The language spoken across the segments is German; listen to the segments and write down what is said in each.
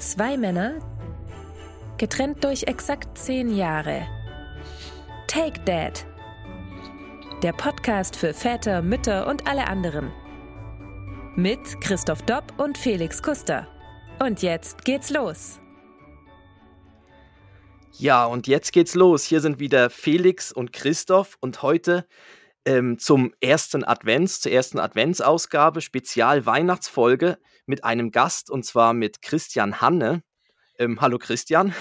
Zwei Männer, getrennt durch exakt zehn Jahre. Take Dad. Der Podcast für Väter, Mütter und alle anderen. Mit Christoph Dopp und Felix Kuster. Und jetzt geht's los. Ja, und jetzt geht's los. Hier sind wieder Felix und Christoph und heute ähm, zum ersten Advents, zur ersten Adventsausgabe, Spezial-Weihnachtsfolge mit einem Gast und zwar mit Christian Hanne. Ähm, hallo Christian.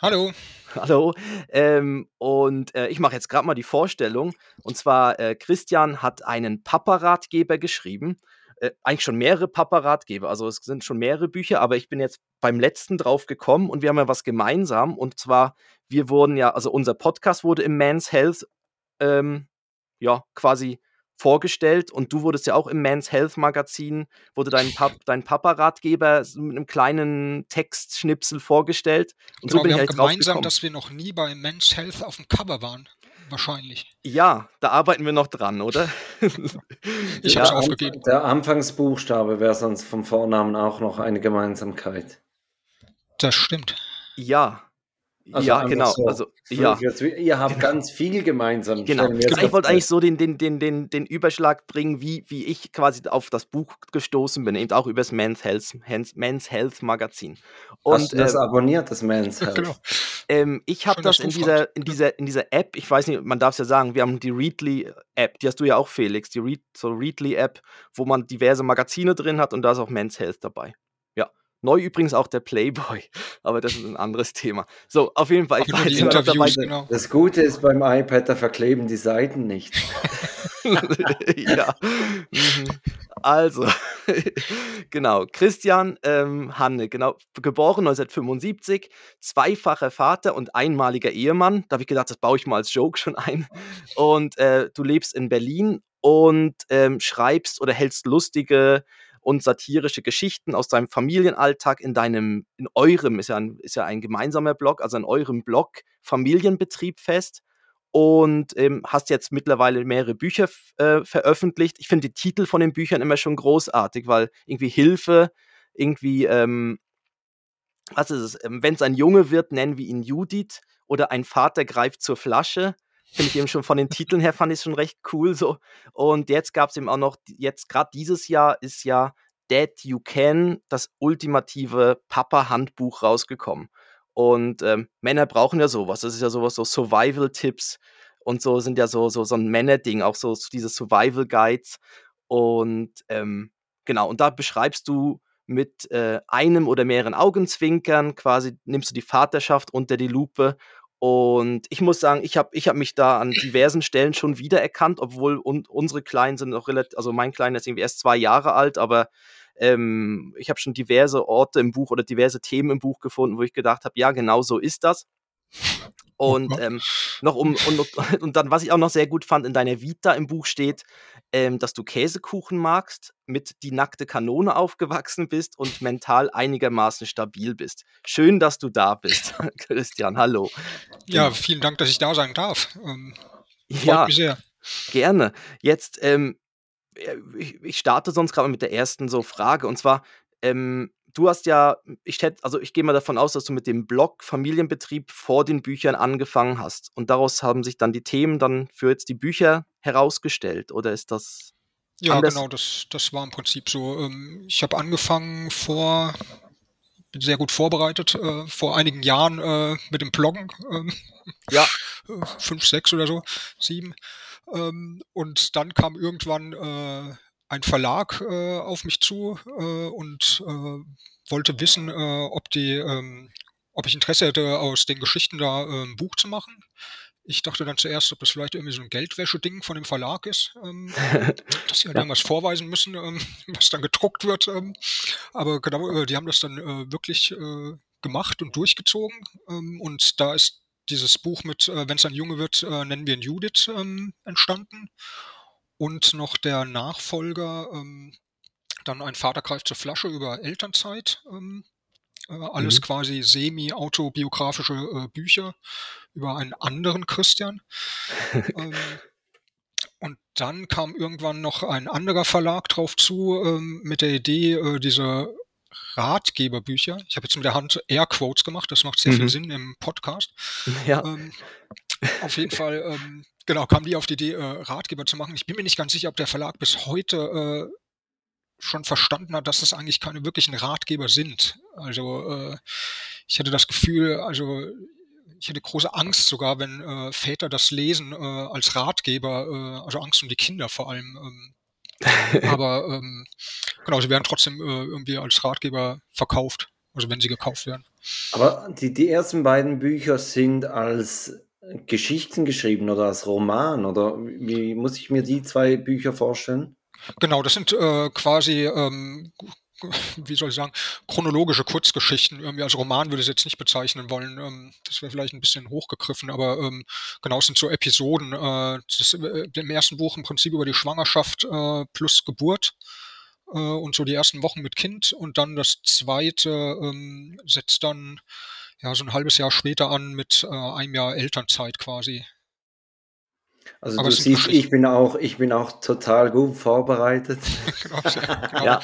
Hallo. Hallo. Ähm, und äh, ich mache jetzt gerade mal die Vorstellung. Und zwar, äh, Christian hat einen Papa-Ratgeber geschrieben. Äh, eigentlich schon mehrere Papa-Ratgeber. Also es sind schon mehrere Bücher, aber ich bin jetzt beim letzten drauf gekommen und wir haben ja was gemeinsam. Und zwar, wir wurden ja, also unser Podcast wurde im Men's Health ähm, ja, quasi vorgestellt und du wurdest ja auch im Men's Health Magazin, wurde dein, Pap dein Papa-Ratgeber mit einem kleinen Textschnipsel vorgestellt. Und genau, so bin wir ich haben halt gemeinsam, dass wir noch nie bei Men's Health auf dem Cover waren. Wahrscheinlich. Ja, da arbeiten wir noch dran, oder? ich ja, habe aufgegeben. Der Anfangsbuchstabe wäre sonst vom Vornamen auch noch eine Gemeinsamkeit. Das stimmt. Ja, also ja, genau. So also, ja. Ihr habt ganz viel gemeinsam. Genau. Ich wollte eigentlich so den, den, den, den, den Überschlag bringen, wie, wie ich quasi auf das Buch gestoßen bin, eben auch über das Men's Health, Men's Health Magazin. Und, Hast du das ähm, abonniert, das Men's Health? genau. Ähm, ich habe das in dieser, in, dieser, in dieser App, ich weiß nicht, man darf es ja sagen, wir haben die Readly-App, die hast du ja auch, Felix, die Read, so Readly-App, wo man diverse Magazine drin hat und da ist auch Men's Health dabei. Neu übrigens auch der Playboy, aber das ist ein anderes Thema. So, auf jeden Fall. Ich war Interviews, dabei. Genau. Das Gute ist beim iPad, da verkleben die Seiten nicht. ja. Mhm. Also, genau. Christian ähm, Hanne, genau, geboren 1975, zweifacher Vater und einmaliger Ehemann. Da habe ich gedacht, das baue ich mal als Joke schon ein. Und äh, du lebst in Berlin und ähm, schreibst oder hältst lustige und satirische Geschichten aus deinem Familienalltag in deinem, in eurem, ist ja ein, ist ja ein gemeinsamer Blog, also in eurem Blog Familienbetrieb fest und ähm, hast jetzt mittlerweile mehrere Bücher äh, veröffentlicht. Ich finde die Titel von den Büchern immer schon großartig, weil irgendwie Hilfe, irgendwie, ähm, was ist es, ähm, wenn es ein Junge wird, nennen wir ihn Judith oder ein Vater greift zur Flasche finde ich eben schon von den Titeln her fand ich schon recht cool so. Und jetzt gab es eben auch noch, jetzt gerade dieses Jahr ist ja Dad You Can, das ultimative Papa-Handbuch rausgekommen. Und ähm, Männer brauchen ja sowas. Das ist ja sowas, so Survival-Tipps und so sind ja so, so, so ein Männerding, auch so diese Survival-Guides. Und ähm, genau, und da beschreibst du mit äh, einem oder mehreren Augenzwinkern quasi, nimmst du die Vaterschaft unter die Lupe und ich muss sagen, ich habe ich hab mich da an diversen Stellen schon wiedererkannt, obwohl un unsere Kleinen sind noch relativ, also mein Kleiner ist irgendwie erst zwei Jahre alt, aber ähm, ich habe schon diverse Orte im Buch oder diverse Themen im Buch gefunden, wo ich gedacht habe, ja, genau so ist das. Und ähm, noch um und, und dann, was ich auch noch sehr gut fand, in deiner Vita im Buch steht, ähm, dass du Käsekuchen magst, mit die nackte Kanone aufgewachsen bist und mental einigermaßen stabil bist. Schön, dass du da bist, Christian. Hallo. Ja, vielen Dank, dass ich da sein darf. Ähm, freut ja, mich sehr. Gerne. Jetzt, ähm, ich, ich starte sonst gerade mit der ersten so Frage und zwar, ähm, du hast ja, ich hätte, also ich gehe mal davon aus, dass du mit dem Blog Familienbetrieb vor den Büchern angefangen hast. Und daraus haben sich dann die Themen dann für jetzt die Bücher herausgestellt. Oder ist das? Ja, anders? genau, das, das war im Prinzip so. Ähm, ich habe angefangen vor, bin sehr gut vorbereitet, äh, vor einigen Jahren äh, mit dem Bloggen. Ähm, ja. Fünf, sechs oder so, sieben. Ähm, und dann kam irgendwann äh, ein Verlag äh, auf mich zu äh, und äh, wollte wissen, äh, ob die, ähm, ob ich Interesse hätte, aus den Geschichten da äh, ein Buch zu machen. Ich dachte dann zuerst, ob das vielleicht irgendwie so ein Geldwäsche-Ding von dem Verlag ist, ähm, dass sie halt ja. irgendwas vorweisen müssen, ähm, was dann gedruckt wird. Ähm, aber genau, äh, die haben das dann wirklich gemacht und durchgezogen. Ähm, und da ist dieses Buch mit, äh, wenn es ein Junge wird, äh, nennen wir ihn Judith, ähm, entstanden und noch der Nachfolger, ähm, dann ein Vater greift zur Flasche über Elternzeit. Ähm, äh, alles mhm. quasi semi-autobiografische äh, Bücher über einen anderen Christian. ähm, und dann kam irgendwann noch ein anderer Verlag drauf zu ähm, mit der Idee, äh, diese Ratgeberbücher. Ich habe jetzt mit der Hand Airquotes gemacht, das macht sehr mhm. viel Sinn im Podcast. Ja. Ähm, auf jeden Fall, ähm, genau, kam die auf die Idee, äh, Ratgeber zu machen. Ich bin mir nicht ganz sicher, ob der Verlag bis heute äh, schon verstanden hat, dass das eigentlich keine wirklichen Ratgeber sind. Also äh, ich hatte das Gefühl, also ich hätte große Angst sogar, wenn äh, Väter das lesen äh, als Ratgeber, äh, also Angst um die Kinder vor allem. Ähm, aber ähm, genau, sie werden trotzdem äh, irgendwie als Ratgeber verkauft, also wenn sie gekauft werden. Aber die, die ersten beiden Bücher sind als Geschichten geschrieben oder als Roman oder wie muss ich mir die zwei Bücher vorstellen? Genau, das sind äh, quasi ähm, wie soll ich sagen, chronologische Kurzgeschichten. Irgendwie als Roman würde ich es jetzt nicht bezeichnen wollen. Ähm, das wäre vielleicht ein bisschen hochgegriffen, aber ähm, genau, es sind so Episoden. Äh, das, äh, Im ersten Buch im Prinzip über die Schwangerschaft äh, plus Geburt äh, und so die ersten Wochen mit Kind und dann das zweite ähm, setzt dann ja so ein halbes Jahr später an mit äh, einem Jahr Elternzeit quasi. Also Aber du siehst, ich bin auch, ich bin auch total gut vorbereitet. genau, genau. Ja.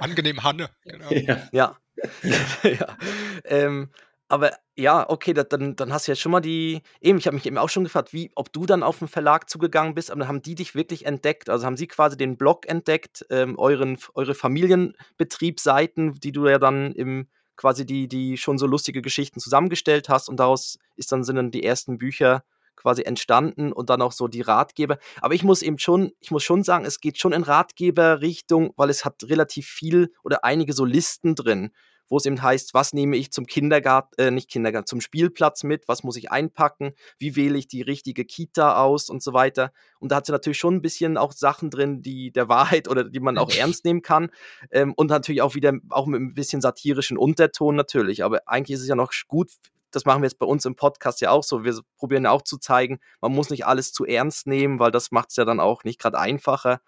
Angenehm Hanne. Genau. Ja. ja. ja. Ähm, aber ja, okay, dann, dann hast du jetzt schon mal die. Eben, ich habe mich eben auch schon gefragt, wie, ob du dann auf den Verlag zugegangen bist, aber dann haben die dich wirklich entdeckt. Also haben sie quasi den Blog entdeckt, ähm, euren, eure Familienbetriebsseiten, die du ja dann im quasi die, die schon so lustige Geschichten zusammengestellt hast und daraus ist dann sind dann die ersten Bücher quasi entstanden und dann auch so die Ratgeber. Aber ich muss eben schon, ich muss schon sagen, es geht schon in Ratgeberrichtung, weil es hat relativ viel oder einige so Listen drin, wo es eben heißt, was nehme ich zum Kindergarten, äh, nicht Kindergarten, zum Spielplatz mit, was muss ich einpacken, wie wähle ich die richtige Kita aus und so weiter. Und da hat sie natürlich schon ein bisschen auch Sachen drin, die der Wahrheit oder die man auch ernst nehmen kann. Ähm, und natürlich auch wieder, auch mit ein bisschen satirischen Unterton natürlich. Aber eigentlich ist es ja noch gut das machen wir jetzt bei uns im Podcast ja auch so. Wir probieren ja auch zu zeigen, man muss nicht alles zu ernst nehmen, weil das macht es ja dann auch nicht gerade einfacher.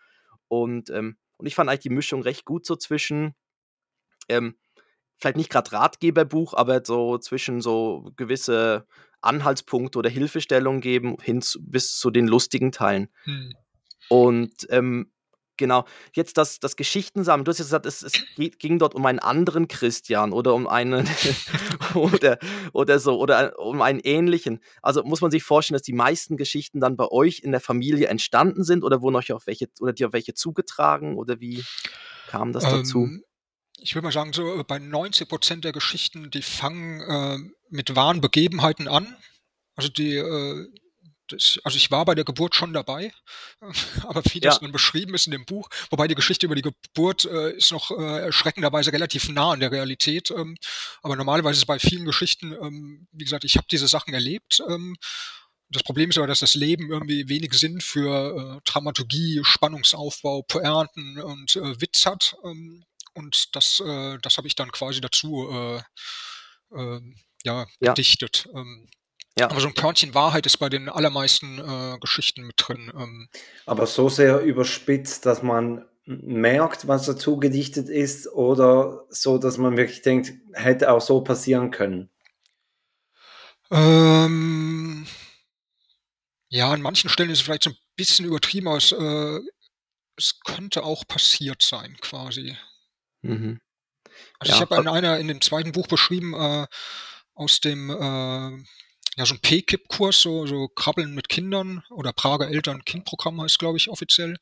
Und, ähm, und ich fand eigentlich die Mischung recht gut so zwischen, ähm, vielleicht nicht gerade Ratgeberbuch, aber so zwischen so gewisse Anhaltspunkte oder Hilfestellungen geben, hin zu, bis zu den lustigen Teilen. Hm. Und ähm, Genau. Jetzt das, das Geschichtensammeln. Du hast ja gesagt, es, es ging dort um einen anderen Christian oder um einen oder, oder so oder um einen ähnlichen. Also muss man sich vorstellen, dass die meisten Geschichten dann bei euch in der Familie entstanden sind oder wurden euch auch welche oder dir welche zugetragen oder wie kam das dazu? Ich würde mal sagen, so äh, bei 90 Prozent der Geschichten, die fangen äh, mit wahren Begebenheiten an. Also die äh, das, also ich war bei der Geburt schon dabei, aber wie das ja. dann beschrieben ist in dem Buch, wobei die Geschichte über die Geburt äh, ist noch äh, erschreckenderweise relativ nah an der Realität. Ähm, aber normalerweise ist bei vielen Geschichten, ähm, wie gesagt, ich habe diese Sachen erlebt. Ähm, das Problem ist aber, dass das Leben irgendwie wenig Sinn für äh, Dramaturgie, Spannungsaufbau, Poernten und äh, Witz hat. Ähm, und das, äh, das habe ich dann quasi dazu äh, äh, ja, ja. gedichtet. Ähm, ja. Aber so ein Körnchen Wahrheit ist bei den allermeisten äh, Geschichten mit drin. Ähm. Aber so sehr überspitzt, dass man merkt, was dazu gedichtet ist, oder so, dass man wirklich denkt, hätte auch so passieren können? Ähm, ja, an manchen Stellen ist es vielleicht so ein bisschen übertrieben, aber es, äh, es könnte auch passiert sein, quasi. Mhm. Also ja, ich habe in einer, in dem zweiten Buch beschrieben, äh, aus dem äh, ja, so ein P-Kip-Kurs, so, so Krabbeln mit Kindern oder Prager Eltern-Kind-Programm heißt, glaube ich, offiziell,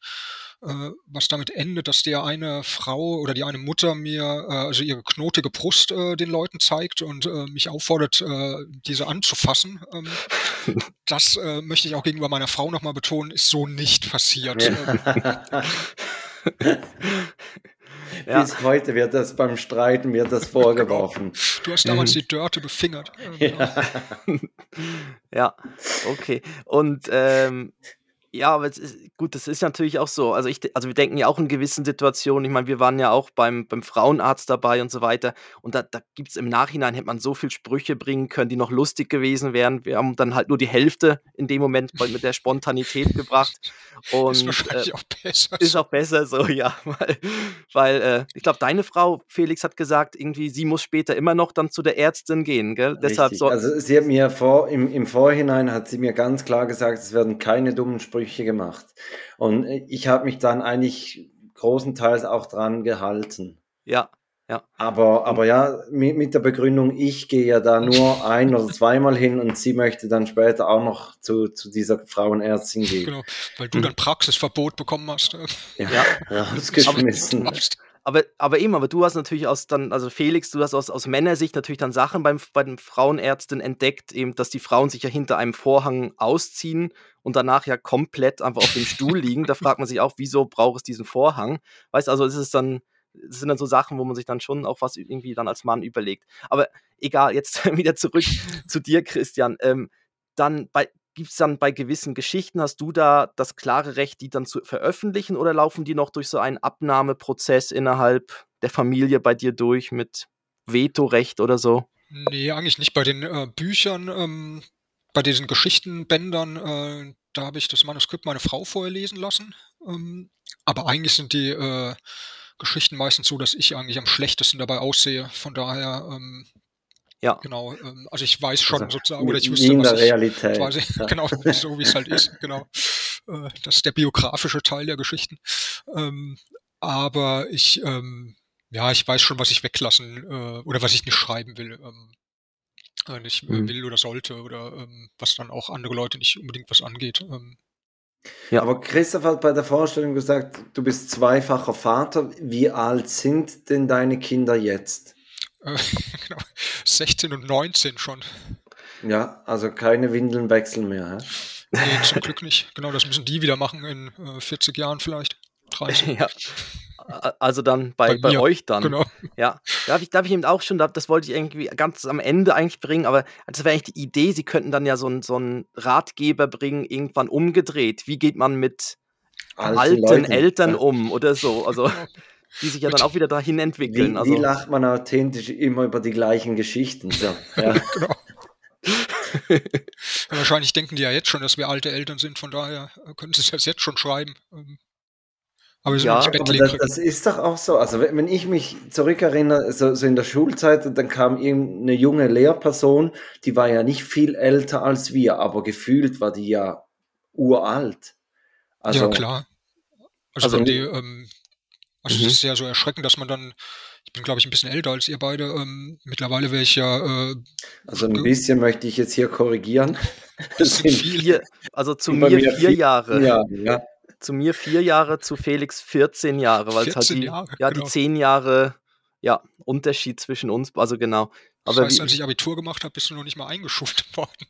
äh, was damit endet, dass der eine Frau oder die eine Mutter mir äh, also ihre knotige Brust äh, den Leuten zeigt und äh, mich auffordert, äh, diese anzufassen. Ähm, das äh, möchte ich auch gegenüber meiner Frau nochmal betonen, ist so nicht passiert. Ja. Ja. Bis heute wird das beim Streiten wird das vorgeworfen. Du hast damals mhm. die Dörte befingert. Ja, ja. okay. Und ähm, ja, aber ist, gut, das ist natürlich auch so. Also, ich, also wir denken ja auch in gewissen Situationen, ich meine, wir waren ja auch beim, beim Frauenarzt dabei und so weiter. Und da, da gibt es im Nachhinein, hätte man so viele Sprüche bringen können, die noch lustig gewesen wären. Wir haben dann halt nur die Hälfte in dem Moment mit der Spontanität gebracht. Und, ist wahrscheinlich äh, auch besser. Ist auch besser so, ja. Weil, weil äh, ich glaube, deine Frau, Felix, hat gesagt, irgendwie, sie muss später immer noch dann zu der Ärztin gehen, gell? Deshalb so also sie hat mir vor, im, im Vorhinein hat sie mir ganz klar gesagt, es werden keine dummen Sprüche Sprüche gemacht. Und ich habe mich dann eigentlich großenteils auch dran gehalten. Ja, Ja. Aber, aber ja, mit, mit der Begründung, ich gehe ja da nur ein oder zweimal hin und sie möchte dann später auch noch zu, zu dieser Frauenärztin gehen. Genau, weil du dann Praxisverbot bekommen hast. Ja, ja. rausgeschmissen. Aber, aber eben, aber du hast natürlich aus dann, also Felix, du hast aus, aus Männersicht natürlich dann Sachen beim, bei den Frauenärzten entdeckt, eben, dass die Frauen sich ja hinter einem Vorhang ausziehen und danach ja komplett einfach auf dem Stuhl liegen. Da fragt man sich auch, wieso braucht es diesen Vorhang? Weißt du, also ist es dann, das sind dann so Sachen, wo man sich dann schon auch was irgendwie dann als Mann überlegt. Aber egal, jetzt wieder zurück zu dir, Christian. Ähm, dann bei, gibt es dann bei gewissen Geschichten, hast du da das klare Recht, die dann zu veröffentlichen oder laufen die noch durch so einen Abnahmeprozess innerhalb der Familie bei dir durch mit Vetorecht oder so? Nee, eigentlich nicht. Bei den äh, Büchern, ähm, bei diesen Geschichtenbändern, äh, da habe ich das Manuskript meine Frau vorher lesen lassen. Ähm, aber eigentlich sind die äh, Geschichten meistens so, dass ich eigentlich am schlechtesten dabei aussehe. Von daher, ähm, ja. Genau, ähm, also ich weiß schon also, sozusagen, oder ich wüsste, in der Realität. Quasi, ja. Genau, so wie es halt ist, genau. Äh, das ist der biografische Teil der Geschichten. Ähm, aber ich, ähm, ja, ich weiß schon, was ich weglassen äh, oder was ich nicht schreiben will. Ähm, äh, nicht mhm. will oder sollte oder ähm, was dann auch andere Leute nicht unbedingt was angeht. Ähm, ja. Aber Christoph hat bei der Vorstellung gesagt, du bist zweifacher Vater. Wie alt sind denn deine Kinder jetzt? Äh, genau, 16 und 19 schon. Ja, also keine Windeln wechseln mehr. Hä? Nee, zum Glück nicht. Genau, das müssen die wieder machen in äh, 40 Jahren vielleicht. 30. ja. Also dann bei, bei, bei euch dann. Genau. Ja. Darf ich, darf ich eben auch schon, das wollte ich irgendwie ganz am Ende eigentlich bringen, aber das wäre eigentlich die Idee, sie könnten dann ja so, ein, so einen Ratgeber bringen, irgendwann umgedreht. Wie geht man mit alten, alten Eltern um oder so? Also die sich ja dann auch wieder dahin entwickeln. Wie, also, wie lacht man authentisch immer über die gleichen Geschichten? So, ja. genau. wahrscheinlich denken die ja jetzt schon, dass wir alte Eltern sind, von daher können sie es jetzt schon schreiben. Ähm, aber, ja, aber das, das, ist doch auch so. Also wenn ich mich zurückerinnere, so, so in der Schulzeit, dann kam eine junge Lehrperson, die war ja nicht viel älter als wir, aber gefühlt war die ja uralt. Also, ja, klar. Also, also die, ähm, also mhm. das ist ja so erschreckend, dass man dann, ich bin glaube ich ein bisschen älter als ihr beide, ähm, mittlerweile wäre ich ja... Äh, also ein bisschen möchte ich jetzt hier korrigieren. Das sind vier, also zu mir vier Jahre. Ja, ja zu mir vier Jahre, zu Felix 14 Jahre, weil es halt die, Jahre, ja, genau. die zehn Jahre ja, Unterschied zwischen uns, also genau. Aber das heißt, wie, als ich Abitur gemacht habe, bist du noch nicht mal eingeschuft worden.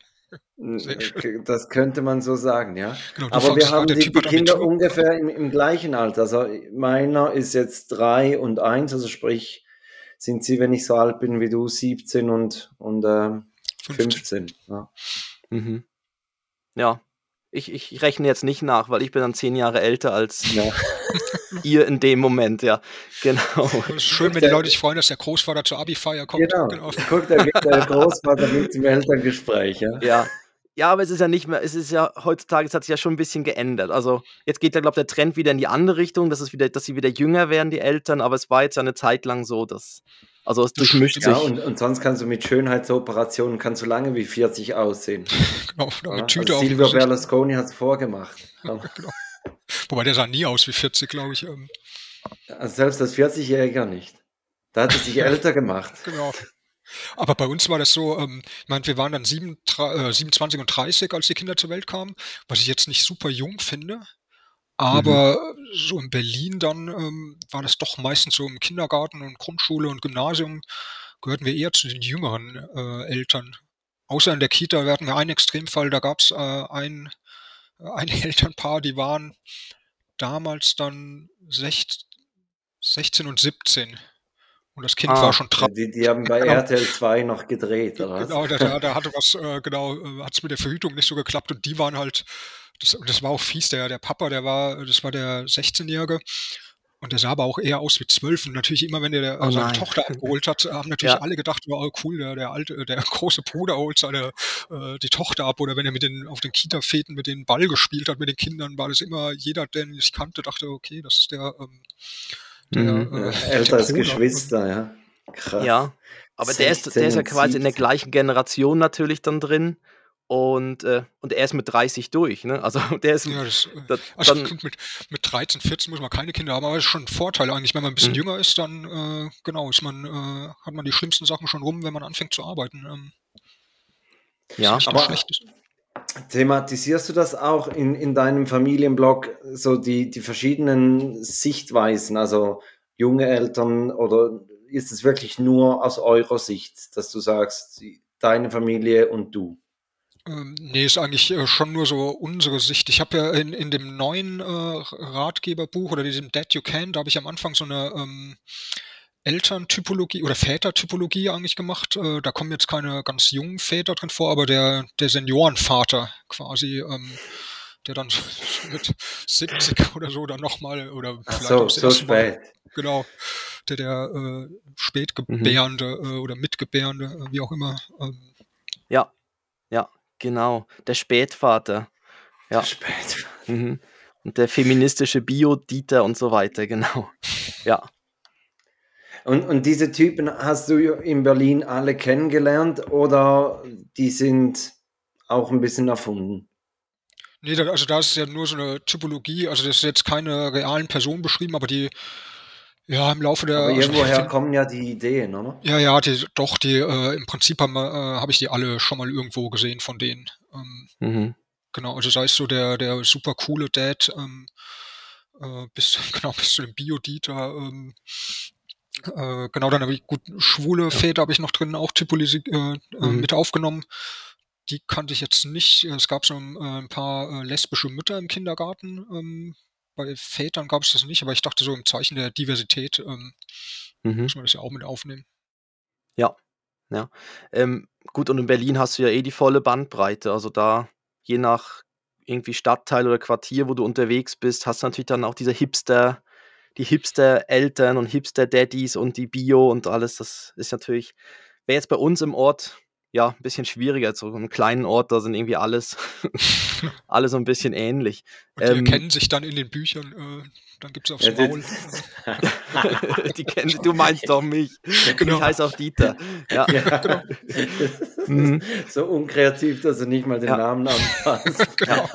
Das könnte man so sagen, ja. Genau, Aber wir haben die, die Kinder ungefähr im, im, gleichen Alter. Also meiner ist jetzt drei und eins, also sprich, sind sie, wenn ich so alt bin wie du, 17 und, und äh, 15. 15 ja. Mhm. ja, ich, ich rechne jetzt nicht nach, weil ich bin dann zehn Jahre älter als ja. ihr in dem Moment, ja. Genau. Ist schön, wenn die Leute sich freuen, dass der Großvater zur Abi-Feier kommt. Genau. genau. Guck, da geht der Großvater mit zum Elterngespräch, ja. Ja. Ja, aber es ist ja nicht mehr, es ist ja heutzutage, es hat sich ja schon ein bisschen geändert. Also jetzt geht ja, glaube ich, der Trend wieder in die andere Richtung, dass es wieder, dass sie wieder jünger werden, die Eltern, aber es war jetzt ja eine Zeit lang so, dass also es durchmischt ja, sich. Und, und sonst kannst du mit Schönheitsoperationen kannst du lange wie 40 aussehen. Genau, ja, mit Tüte also Silvio Berlusconi hat es vorgemacht. genau. Wobei der sah nie aus wie 40, glaube ich. Ähm. Also selbst als 40-Jähriger nicht. Da hat er sich älter gemacht. Genau. Aber bei uns war das so, ähm, ich meine, wir waren dann 7, äh, 27 und 30, als die Kinder zur Welt kamen, was ich jetzt nicht super jung finde. Aber mhm. so in Berlin dann ähm, war das doch meistens so im Kindergarten und Grundschule und Gymnasium gehörten wir eher zu den jüngeren äh, Eltern. Außer in der Kita, hatten wir einen Extremfall, da gab es äh, ein, ein Elternpaar, die waren damals dann 16, 16 und 17. Und das Kind ah, war schon traurig. Die, die, haben bei genau. RTL 2 noch gedreht, oder? Genau, da, da hatte was, äh, genau, äh, hat es mit der Verhütung nicht so geklappt und die waren halt das, das war auch fies, der, der Papa, der war, das war der 16-Jährige. Und der sah aber auch eher aus wie zwölf. Und natürlich immer, wenn der oh seine Tochter abgeholt hat, haben natürlich ja. alle gedacht, oh cool, der, der alte, der große Bruder holt seine äh, die Tochter ab. Oder wenn er mit den auf den Kita-Fäden mit den Ball gespielt hat mit den Kindern, war das immer jeder, der ihn nicht kannte, dachte, okay, das ist der, ähm, der mhm. äh, älteres Geschwister, ja. Krass. Ja, aber der ist, der ist ja quasi 17. in der gleichen Generation natürlich dann drin. Und, äh, und er ist mit 30 durch. Ne? Also der ist. Ja, das, das, also dann, mit, mit 13, 14 muss man keine Kinder haben, aber das ist schon ein Vorteil eigentlich. Wenn man ein bisschen mhm. jünger ist, dann äh, genau ist man, äh, hat man die schlimmsten Sachen schon rum, wenn man anfängt zu arbeiten. Ähm, ja, aber thematisierst du das auch in, in deinem Familienblog, so die, die verschiedenen Sichtweisen, also junge Eltern oder ist es wirklich nur aus eurer Sicht, dass du sagst, deine Familie und du? Ähm, nee, ist eigentlich äh, schon nur so unsere Sicht. Ich habe ja in, in dem neuen äh, Ratgeberbuch oder diesem Dead You Can, da habe ich am Anfang so eine ähm, Elterntypologie oder Vätertypologie eigentlich gemacht. Äh, da kommen jetzt keine ganz jungen Väter drin vor, aber der, der Seniorenvater quasi, ähm, der dann mit 70 oder so dann nochmal oder vielleicht so, so spät. Mal, genau, der der äh, Spätgebärende mhm. äh, oder Mitgebärende, äh, wie auch immer. Ähm, genau, der Spätvater. Ja. Der Spätvater. Mhm. Und der feministische Bio-Dieter und so weiter, genau. Ja. Und, und diese Typen hast du in Berlin alle kennengelernt oder die sind auch ein bisschen erfunden? Nee, also da ist ja nur so eine Typologie, also das ist jetzt keine realen Personen beschrieben, aber die ja im Laufe der. Aber also irgendwoher also, kommen ja die Ideen, oder? Ja, ja, die, doch, die äh, im Prinzip habe äh, hab ich die alle schon mal irgendwo gesehen von denen. Ähm, mhm. Genau, also sei es so der, der super coole Dad, ähm, äh, bis, genau, bis zu dem Bio-Dieter, ähm, äh, genau, dann habe ich gut schwule Väter habe ich noch drin auch Typologie äh, äh, mhm. mit aufgenommen. Die kannte ich jetzt nicht. Es gab so ein, äh, ein paar äh, lesbische Mütter im Kindergarten. Bei Vätern gab es das nicht, aber ich dachte so im Zeichen der Diversität ähm, mhm. muss man das ja auch mit aufnehmen. Ja, ja. Ähm, gut, und in Berlin hast du ja eh die volle Bandbreite. Also da, je nach irgendwie Stadtteil oder Quartier, wo du unterwegs bist, hast du natürlich dann auch diese Hipster- die Hipster-Eltern und Hipster-Daddies und die Bio und alles, das ist natürlich, wäre jetzt bei uns im Ort ja ein bisschen schwieriger. So einem kleinen Ort, da sind irgendwie alles, alle so ein bisschen ähnlich. Und die ähm, kennen sich dann in den Büchern, äh, dann gibt es aufs ja, Maul. die kennen, du meinst doch mich. Genau. Ich heiße auch Dieter. Ja, ja genau. mhm. So unkreativ, dass du nicht mal den ja. Namen anpasst. genau.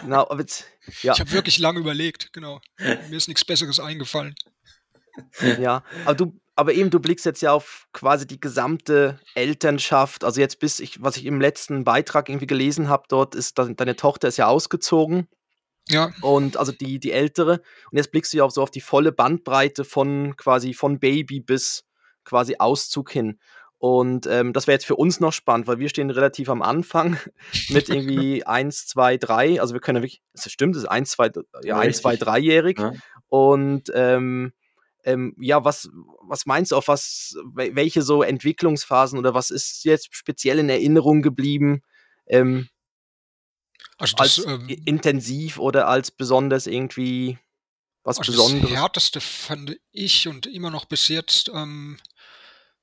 genau jetzt, ja. Ich habe wirklich lange überlegt, genau. Mir ist nichts Besseres eingefallen. Ja, aber du, aber eben, du blickst jetzt ja auf quasi die gesamte Elternschaft. Also jetzt bis ich, was ich im letzten Beitrag irgendwie gelesen habe, dort ist, deine Tochter ist ja ausgezogen ja. Und also die, die ältere. Und jetzt blickst du ja auch so auf die volle Bandbreite von quasi von Baby bis quasi Auszug hin. Und ähm, das wäre jetzt für uns noch spannend, weil wir stehen relativ am Anfang mit irgendwie 1, 2, 3. Also wir können ja wirklich, das stimmt, das ist 1, 2, ja, 1, 2, 3-jährig. Ja. Und ähm, ähm, ja, was, was meinst du, auf was, welche so Entwicklungsphasen oder was ist jetzt speziell in Erinnerung geblieben? Ähm, also das, als ähm, intensiv oder als besonders irgendwie was also Besonderes? Das härteste fand ich und immer noch bis jetzt ähm,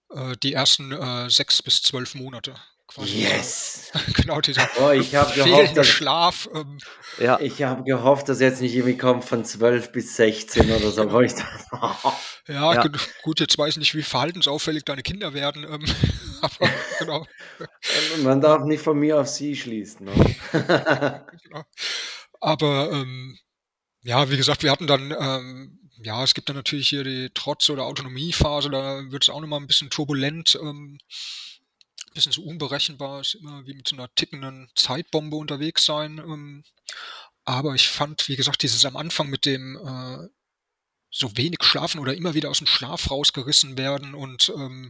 äh, die ersten äh, sechs bis zwölf Monate. Quasi yes! So. genau, dieser oh, ich gehofft, dass, Schlaf. Ähm, ja. Ich habe gehofft, dass jetzt nicht irgendwie kommt von 12 bis 16 oder so. genau. ja, ja. gut, jetzt weiß ich nicht, wie verhaltensauffällig deine Kinder werden. Ähm, aber genau. Man darf nicht von mir auf sie schließen. Ne? genau. Aber ähm, ja, wie gesagt, wir hatten dann, ähm, ja, es gibt dann natürlich hier die Trotz- oder Autonomiephase, da wird es auch nochmal ein bisschen turbulent, ähm, bisschen so unberechenbar, ist immer wie mit so einer tickenden Zeitbombe unterwegs sein. Ähm, aber ich fand, wie gesagt, dieses am Anfang mit dem äh, so wenig schlafen oder immer wieder aus dem Schlaf rausgerissen werden und ähm,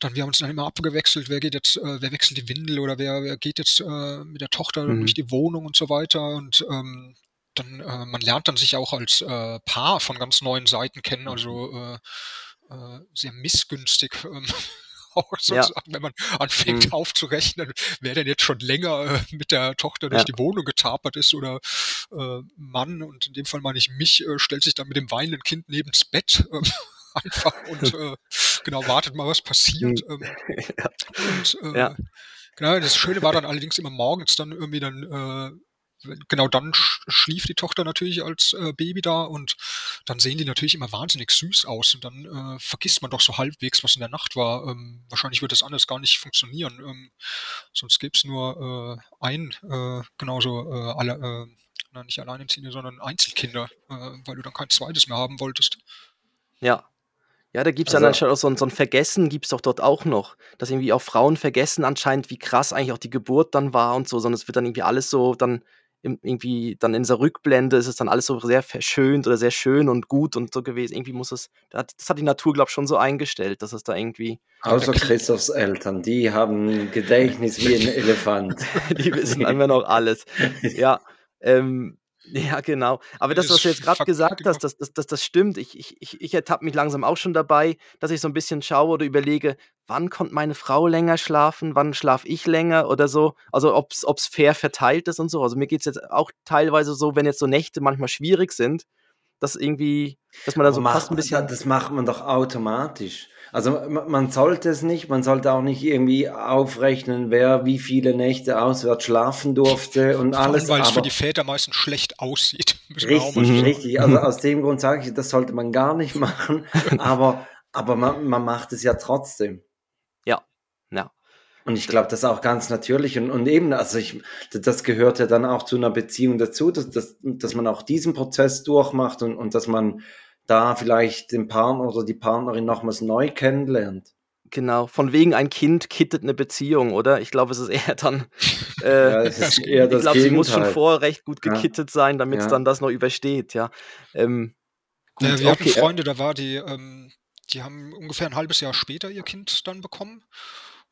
dann wir haben uns dann immer abgewechselt, wer geht jetzt, äh, wer wechselt die Windel oder wer, wer geht jetzt äh, mit der Tochter mhm. durch die Wohnung und so weiter und ähm, dann äh, man lernt dann sich auch als äh, Paar von ganz neuen Seiten kennen, also äh, äh, sehr missgünstig. Ähm, auch sozusagen, ja. wenn man anfängt mhm. aufzurechnen, wer denn jetzt schon länger äh, mit der Tochter durch ja. die Wohnung getapert ist oder äh, Mann, und in dem Fall meine ich mich, äh, stellt sich dann mit dem weinenden Kind neben's Bett. Äh, einfach und äh, genau, wartet mal, was passiert. Hm. Ähm, und äh, ja. genau, das Schöne war dann allerdings immer morgens dann irgendwie dann, äh, genau dann schlief die Tochter natürlich als äh, Baby da und dann sehen die natürlich immer wahnsinnig süß aus und dann äh, vergisst man doch so halbwegs, was in der Nacht war. Ähm, wahrscheinlich wird das alles gar nicht funktionieren. Ähm, sonst gäbe es nur äh, ein, äh, genauso äh, alle, äh, na, nicht Alleinerziehende, sondern Einzelkinder, äh, weil du dann kein zweites mehr haben wolltest. Ja, ja, da gibt es also, dann anscheinend auch so ein, so ein Vergessen, gibt es doch dort auch noch. Dass irgendwie auch Frauen vergessen anscheinend, wie krass eigentlich auch die Geburt dann war und so, sondern es wird dann irgendwie alles so dann irgendwie dann in dieser Rückblende ist es dann alles so sehr verschönt oder sehr schön und gut und so gewesen. Irgendwie muss es, das hat die Natur, glaube ich, schon so eingestellt, dass es da irgendwie. Außer Christophs Eltern, die haben Gedächtnis wie ein Elefant. die wissen einfach noch alles. Ja, ähm, ja, genau. Aber das, was du jetzt gerade gesagt hast, das, das, das, das stimmt. Ich, ich, ich, ich ertappe mich langsam auch schon dabei, dass ich so ein bisschen schaue oder überlege, wann kommt meine Frau länger schlafen, wann schlafe ich länger oder so. Also ob es fair verteilt ist und so. Also mir geht es jetzt auch teilweise so, wenn jetzt so Nächte manchmal schwierig sind, dass irgendwie, dass man da so macht, fast ein bisschen. Das macht man doch automatisch. Also man sollte es nicht, man sollte auch nicht irgendwie aufrechnen, wer wie viele Nächte auswärts schlafen durfte und alles. Vor allem, weil es für die Väter meistens schlecht aussieht. Richtig, richtig. Also aus dem Grund sage ich, das sollte man gar nicht machen, aber, aber man, man macht es ja trotzdem. Und ich glaube, das ist auch ganz natürlich. Und, und eben, also ich, das gehört ja dann auch zu einer Beziehung dazu, dass, dass, dass man auch diesen Prozess durchmacht und, und dass man da vielleicht den Partner oder die Partnerin nochmals neu kennenlernt. Genau, von wegen ein Kind kittet eine Beziehung, oder? Ich glaube, es ist eher dann. Äh, ja, ist eher ich glaube, sie muss schon vorher recht gut gekittet ja. sein, damit es ja. dann das noch übersteht, ja. Ähm, gut, ja wir okay. hatten Freunde, da war die, ähm, die haben ungefähr ein halbes Jahr später ihr Kind dann bekommen.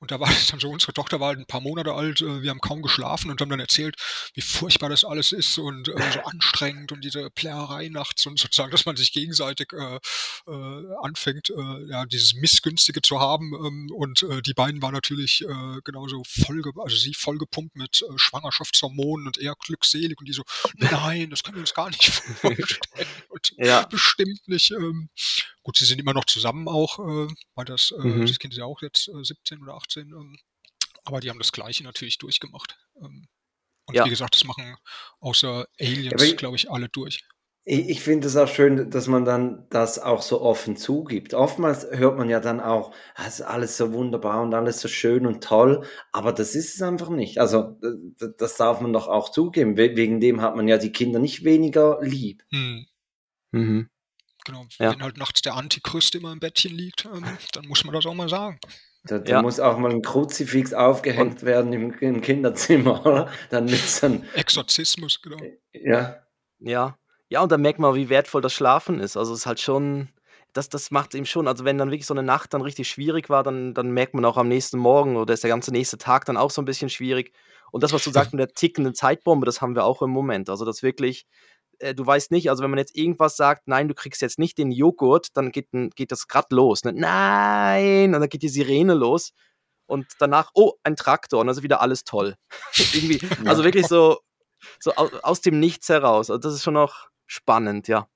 Und da war es dann so, unsere Tochter war halt ein paar Monate alt, äh, wir haben kaum geschlafen und haben dann erzählt, wie furchtbar das alles ist und äh, so anstrengend und diese Plärerei nachts und sozusagen, dass man sich gegenseitig äh, äh, anfängt, äh, ja, dieses Missgünstige zu haben. Ähm, und äh, die beiden waren natürlich äh, genauso voll, also sie vollgepumpt mit äh, Schwangerschaftshormonen und eher glückselig und die so, nein, das können wir uns gar nicht vorstellen und ja. bestimmt nicht. Ähm, gut, sie sind immer noch zusammen auch, äh, weil das, äh, mhm. das Kind ist ja auch jetzt äh, 17 oder 18 18. Ähm, aber die haben das Gleiche natürlich durchgemacht. Ähm, und ja. wie gesagt, das machen außer Aliens, ja, glaube ich, alle durch. Ich, ich finde es auch schön, dass man dann das auch so offen zugibt. Oftmals hört man ja dann auch, ah, es ist alles so wunderbar und alles so schön und toll, aber das ist es einfach nicht. Also das darf man doch auch zugeben. Wegen dem hat man ja die Kinder nicht weniger lieb. Hm. Mhm. Genau, ja. wenn halt nachts der Antichrist immer im Bettchen liegt, ähm, dann muss man das auch mal sagen. Da, da ja. muss auch mal ein Kruzifix aufgehängt und, werden im, im, Kinderzimmer, oder? Dann mit dann. Exorzismus, genau. Ja. Ja. Ja, und dann merkt man, wie wertvoll das Schlafen ist. Also es ist halt schon, das, das macht ihm schon, also wenn dann wirklich so eine Nacht dann richtig schwierig war, dann, dann merkt man auch am nächsten Morgen oder ist der ganze nächste Tag dann auch so ein bisschen schwierig. Und das, was du sagst mit der tickenden Zeitbombe, das haben wir auch im Moment. Also das wirklich, äh, du weißt nicht, also wenn man jetzt irgendwas sagt, nein, du kriegst jetzt nicht den Joghurt, dann geht, geht das grad los. Ne? Nein! Und dann geht die Sirene los. Und danach, oh, ein Traktor. Und ist wieder alles toll. Irgendwie, also wirklich so, so aus, aus dem Nichts heraus. Also das ist schon noch spannend, ja.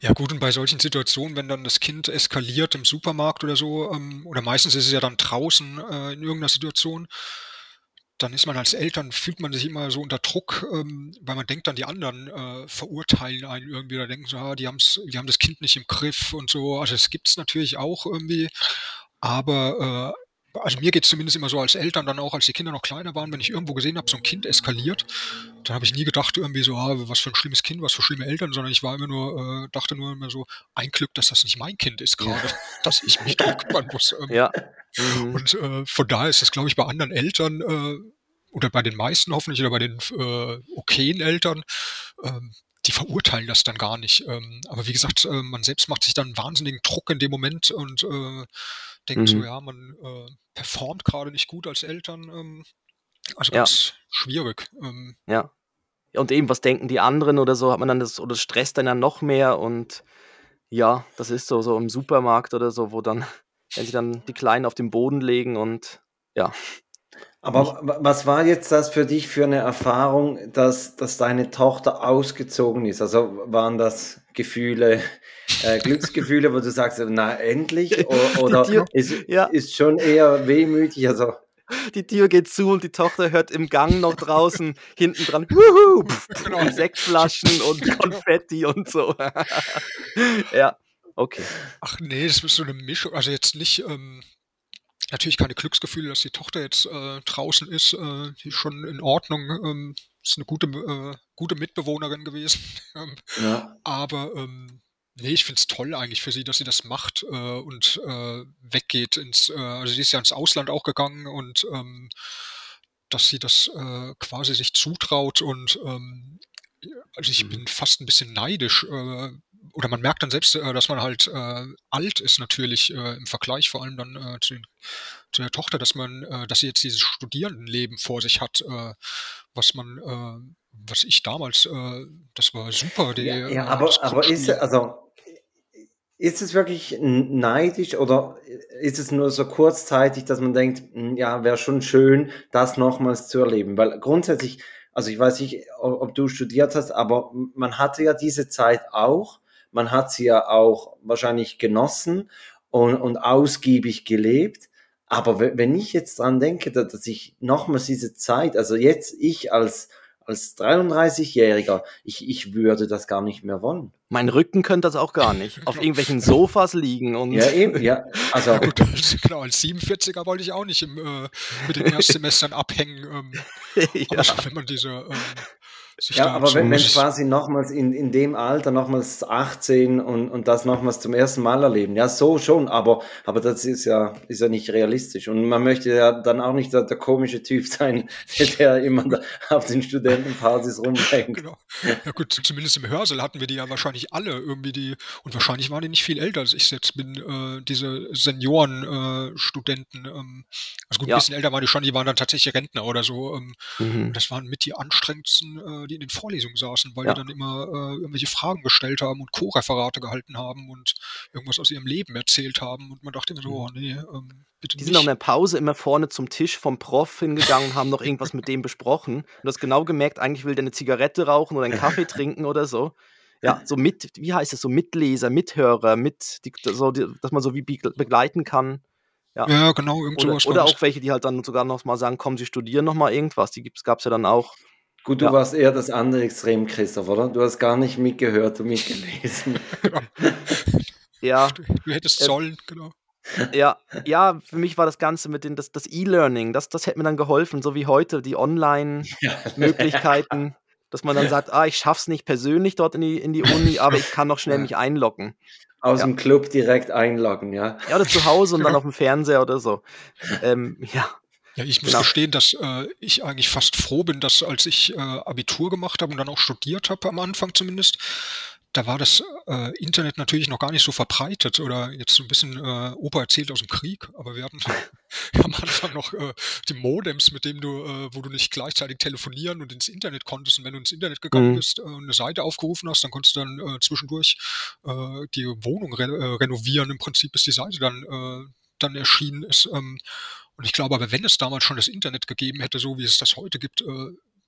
Ja gut, und bei solchen Situationen, wenn dann das Kind eskaliert im Supermarkt oder so, ähm, oder meistens ist es ja dann draußen äh, in irgendeiner Situation, dann ist man als Eltern, fühlt man sich immer so unter Druck, ähm, weil man denkt dann, die anderen äh, verurteilen einen irgendwie oder denken so, ah, die, haben's, die haben das Kind nicht im Griff und so. Also es gibt es natürlich auch irgendwie, aber äh, also mir geht es zumindest immer so als Eltern, dann auch als die Kinder noch kleiner waren, wenn ich irgendwo gesehen habe, so ein Kind eskaliert, dann habe ich nie gedacht irgendwie so, ah, was für ein schlimmes Kind, was für schlimme Eltern, sondern ich war immer nur, äh, dachte nur immer so, ein Glück, dass das nicht mein Kind ist gerade, ja. dass ich mich darum kümmern muss. Ähm, ja. Mhm. Und äh, von daher ist das, glaube ich, bei anderen Eltern äh, oder bei den meisten hoffentlich oder bei den äh, okayen Eltern, ähm, die verurteilen das dann gar nicht. Ähm, aber wie gesagt, äh, man selbst macht sich dann einen wahnsinnigen Druck in dem Moment und denkt mhm. so, ja, man äh, performt gerade nicht gut als Eltern. Ähm, also ganz ja. schwierig. Ähm. ja. Und eben, was denken die anderen oder so, hat man dann das, oder das stresst dann ja noch mehr und ja, das ist so, so im Supermarkt oder so, wo dann, wenn sie dann die Kleinen auf den Boden legen und ja. Aber was war jetzt das für dich für eine Erfahrung, dass, dass deine Tochter ausgezogen ist? Also waren das Gefühle, äh, Glücksgefühle, wo du sagst, na endlich? Oder, oder ist, ja. ist schon eher wehmütig? Also die Tür geht zu und die Tochter hört im Gang noch draußen hinten dran Wuhu, pf, genau. Sektflaschen und Konfetti und so. ja, okay. Ach nee, das ist so eine Mischung. Also jetzt nicht, ähm, natürlich keine Glücksgefühle, dass die Tochter jetzt äh, draußen ist. Äh, die ist schon in Ordnung. Ähm, ist eine gute, äh, gute Mitbewohnerin gewesen. Ähm, ja. Aber ähm, nee, ich finde es toll eigentlich für sie, dass sie das macht äh, und äh, weggeht ins, äh, also sie ist ja ins Ausland auch gegangen und ähm, dass sie das äh, quasi sich zutraut und ähm, also ich mhm. bin fast ein bisschen neidisch, äh, oder man merkt dann selbst, äh, dass man halt äh, alt ist natürlich äh, im Vergleich vor allem dann äh, zu, den, zu, der Tochter, dass man, äh, dass sie jetzt dieses Studierendenleben vor sich hat, äh, was man, äh, was ich damals, äh, das war super. Die, ja, ja, aber, aber ist also ist es wirklich neidisch oder ist es nur so kurzzeitig, dass man denkt, hm, ja, wäre schon schön, das nochmals zu erleben? Weil grundsätzlich, also ich weiß nicht, ob du studiert hast, aber man hatte ja diese Zeit auch man hat sie ja auch wahrscheinlich genossen und, und ausgiebig gelebt. Aber wenn ich jetzt dran denke, dass ich nochmals diese Zeit, also jetzt ich als, als 33-Jähriger, ich, ich würde das gar nicht mehr wollen. Mein Rücken könnte das auch gar nicht. Auf irgendwelchen Sofas liegen und. Ja, eben, ja. Also. Ja, gut, genau, als 47er wollte ich auch nicht im, äh, mit den Erstsemestern abhängen. Ähm, ja. Aber wenn man diese ähm, ja, aber wenn, wenn quasi nochmals in, in dem Alter nochmals 18 und, und das nochmals zum ersten Mal erleben, ja, so schon, aber, aber das ist ja, ist ja nicht realistisch. Und man möchte ja dann auch nicht der, der komische Typ sein, der immer auf den Studentenpartys rumhängt. Genau. Ja gut, zumindest im Hörsaal hatten wir die ja wahrscheinlich alle irgendwie die, und wahrscheinlich waren die nicht viel älter als ich jetzt bin, äh, diese Senioren-Studenten. Äh, ähm, also gut, ein bisschen älter waren die schon, die waren dann tatsächlich Rentner oder so. Ähm, mhm. Das waren mit die anstrengendsten äh, die in den Vorlesungen saßen, weil ja. die dann immer äh, irgendwelche Fragen gestellt haben und Co-Referate gehalten haben und irgendwas aus ihrem Leben erzählt haben. Und man dachte immer so, oh nee, ähm, bitte Die sind auch in der Pause immer vorne zum Tisch vom Prof hingegangen und haben noch irgendwas mit dem besprochen. Und du hast genau gemerkt, eigentlich will der eine Zigarette rauchen oder einen Kaffee trinken oder so. Ja, so mit, wie heißt es, so Mitleser, Mithörer, mit, die, so, die, dass man so wie begleiten kann. Ja, ja genau, irgend sowas. Oder, oder auch welche, die halt dann sogar noch mal sagen, komm, sie studieren noch mal irgendwas. Die gab es ja dann auch. Gut, du ja. warst eher das andere Extrem, Christoph, oder? Du hast gar nicht mitgehört und mitgelesen. ja. Du hättest äh, sollen, genau. Ja, ja, für mich war das Ganze mit den, das, das E-Learning, das, das hätte mir dann geholfen, so wie heute, die Online-Möglichkeiten, ja. dass man dann sagt, ah, ich schaff's nicht persönlich dort in die, in die Uni, aber ich kann noch schnell mich einloggen. Aus ja. dem Club direkt einloggen, ja. Ja, oder zu Hause und dann auf dem Fernseher oder so. Ähm, ja. Ja, ich muss genau. gestehen, dass äh, ich eigentlich fast froh bin, dass als ich äh, Abitur gemacht habe und dann auch studiert habe, am Anfang zumindest, da war das äh, Internet natürlich noch gar nicht so verbreitet oder jetzt so ein bisschen äh, Opa erzählt aus dem Krieg, aber wir hatten am Anfang noch äh, die Modems, mit dem du, äh, wo du nicht gleichzeitig telefonieren und ins Internet konntest. Und wenn du ins Internet gegangen mhm. bist äh, und eine Seite aufgerufen hast, dann konntest du dann äh, zwischendurch äh, die Wohnung re äh, renovieren, im Prinzip, bis die Seite dann, äh, dann erschienen ist. Ähm, und ich glaube aber, wenn es damals schon das Internet gegeben hätte, so wie es das heute gibt, äh,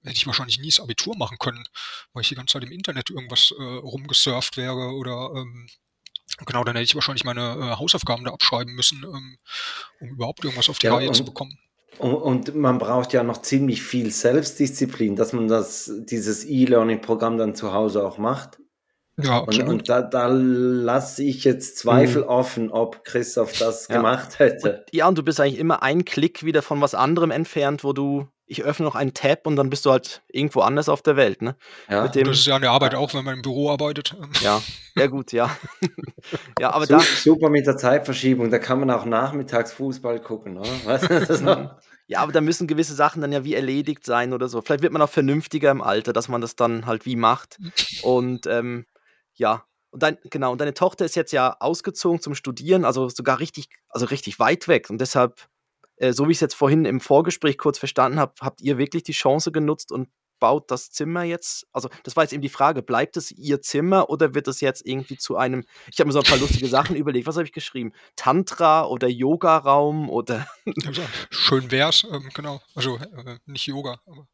hätte ich wahrscheinlich nie das Abitur machen können, weil ich die ganze Zeit im Internet irgendwas äh, rumgesurft wäre oder ähm, genau, dann hätte ich wahrscheinlich meine äh, Hausaufgaben da abschreiben müssen, ähm, um überhaupt irgendwas auf die ja, Reihe und, zu bekommen. Und man braucht ja noch ziemlich viel Selbstdisziplin, dass man das, dieses E-Learning-Programm dann zu Hause auch macht. Ja, und, und da, da lasse ich jetzt Zweifel mhm. offen, ob Christoph das ja. gemacht hätte. Und, ja, und du bist eigentlich immer ein Klick wieder von was anderem entfernt, wo du, ich öffne noch einen Tab und dann bist du halt irgendwo anders auf der Welt. Ne? Ja. Dem, das ist ja eine Arbeit auch, wenn man im Büro arbeitet. Ja, ja gut, ja. ja aber super, da, super mit der Zeitverschiebung, da kann man auch nachmittags Fußball gucken. Oder? Du, ja, aber da müssen gewisse Sachen dann ja wie erledigt sein oder so. Vielleicht wird man auch vernünftiger im Alter, dass man das dann halt wie macht. Und ähm, ja, und dein, genau, und deine Tochter ist jetzt ja ausgezogen zum Studieren, also sogar richtig, also richtig weit weg. Und deshalb, äh, so wie ich es jetzt vorhin im Vorgespräch kurz verstanden habe, habt ihr wirklich die Chance genutzt und baut das Zimmer jetzt, also das war jetzt eben die Frage, bleibt es ihr Zimmer oder wird es jetzt irgendwie zu einem, ich habe mir so ein paar lustige Sachen überlegt, was habe ich geschrieben? Tantra oder Yoga-Raum oder. Schön wär's, ähm, genau. Also äh, nicht Yoga, aber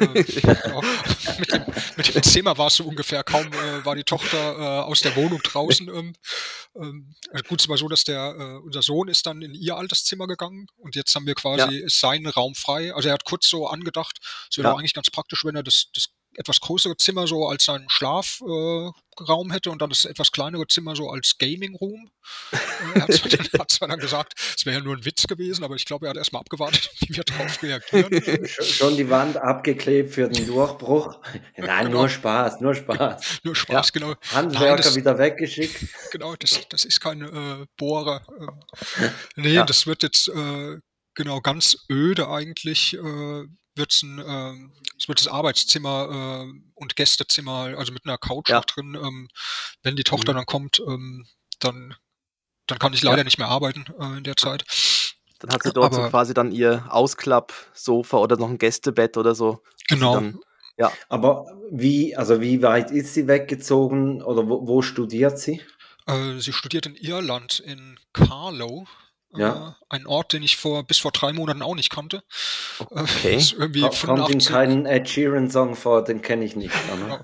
äh, genau. mit, dem, mit, dem, Zimmer war es so ungefähr, kaum äh, war die Tochter äh, aus der Wohnung draußen. Ähm, ähm, also gut, es war so, dass der, äh, unser Sohn ist dann in ihr altes Zimmer gegangen und jetzt haben wir quasi ja. seinen Raum frei. Also er hat kurz so angedacht, es wäre ja. eigentlich ganz praktisch, wenn er das, das etwas größere Zimmer so als seinen Schlafraum äh, hätte und dann das etwas kleinere Zimmer so als Gaming Room. er hat zwar, dann, hat zwar dann gesagt, es wäre ja nur ein Witz gewesen, aber ich glaube, er hat erstmal abgewartet, wie wir darauf reagieren. Schon die Wand abgeklebt für den Durchbruch. Nein, genau. nur Spaß, nur Spaß. Nur Spaß, ja. genau. Handwerker Nein, das, wieder weggeschickt. Genau, das, das ist kein äh, Bohrer. Ähm, nee, ja. das wird jetzt äh, genau ganz öde eigentlich. Äh, wird's ein, ähm, es wird das Arbeitszimmer äh, und Gästezimmer, also mit einer Couch ja. auch drin. Ähm, wenn die Tochter mhm. dann kommt, ähm, dann, dann kann ich leider ja. nicht mehr arbeiten äh, in der Zeit. Dann hat sie dort Aber, so quasi dann ihr Ausklappsofa oder noch ein Gästebett oder so. Genau. Dann, ja. Aber wie, also wie weit ist sie weggezogen oder wo, wo studiert sie? Äh, sie studiert in Irland, in Carlow. Ja. Äh, ein Ort, den ich vor bis vor drei Monaten auch nicht kannte. Äh, okay. Irgendwie Ko kommt in keinen Ed Sheeran Song vor, den kenne ich nicht. Ne?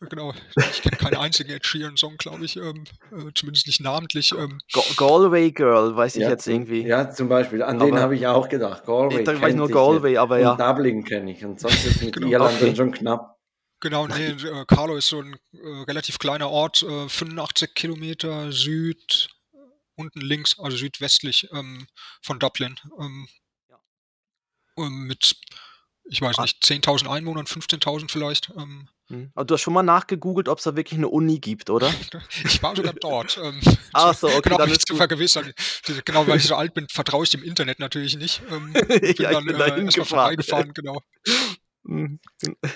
genau. genau. Ich kenne keinen einzigen Ed Sheeran Song, glaube ich. Ähm, äh, zumindest nicht namentlich. Ähm. Galway Girl, weiß ich ja, jetzt irgendwie. Ja, zum Beispiel. An aber den habe ich auch gedacht. Galway. Ich weiß nur Galway, jetzt. aber ja. Und Dublin kenne ich. Und sonst ist mit genau. Irland okay. schon knapp. Genau, nee, äh, Carlo ist so ein äh, relativ kleiner Ort, äh, 85 Kilometer Süd, unten links, also südwestlich ähm, von Dublin. Ähm, ja. mit, ich weiß ah. nicht, 10.000 Einwohnern, 15.000 vielleicht. Ähm. Hm. Aber du hast schon mal nachgegoogelt, ob es da wirklich eine Uni gibt, oder? ich war sogar dort. Ähm, Ach so, okay. Genau, dann ist zu vergewissern. Genau, weil ich so alt bin, vertraue ich dem Internet natürlich nicht. Ähm, bin ja, dann bin äh, erstmal vorbeigefahren, genau. Hm.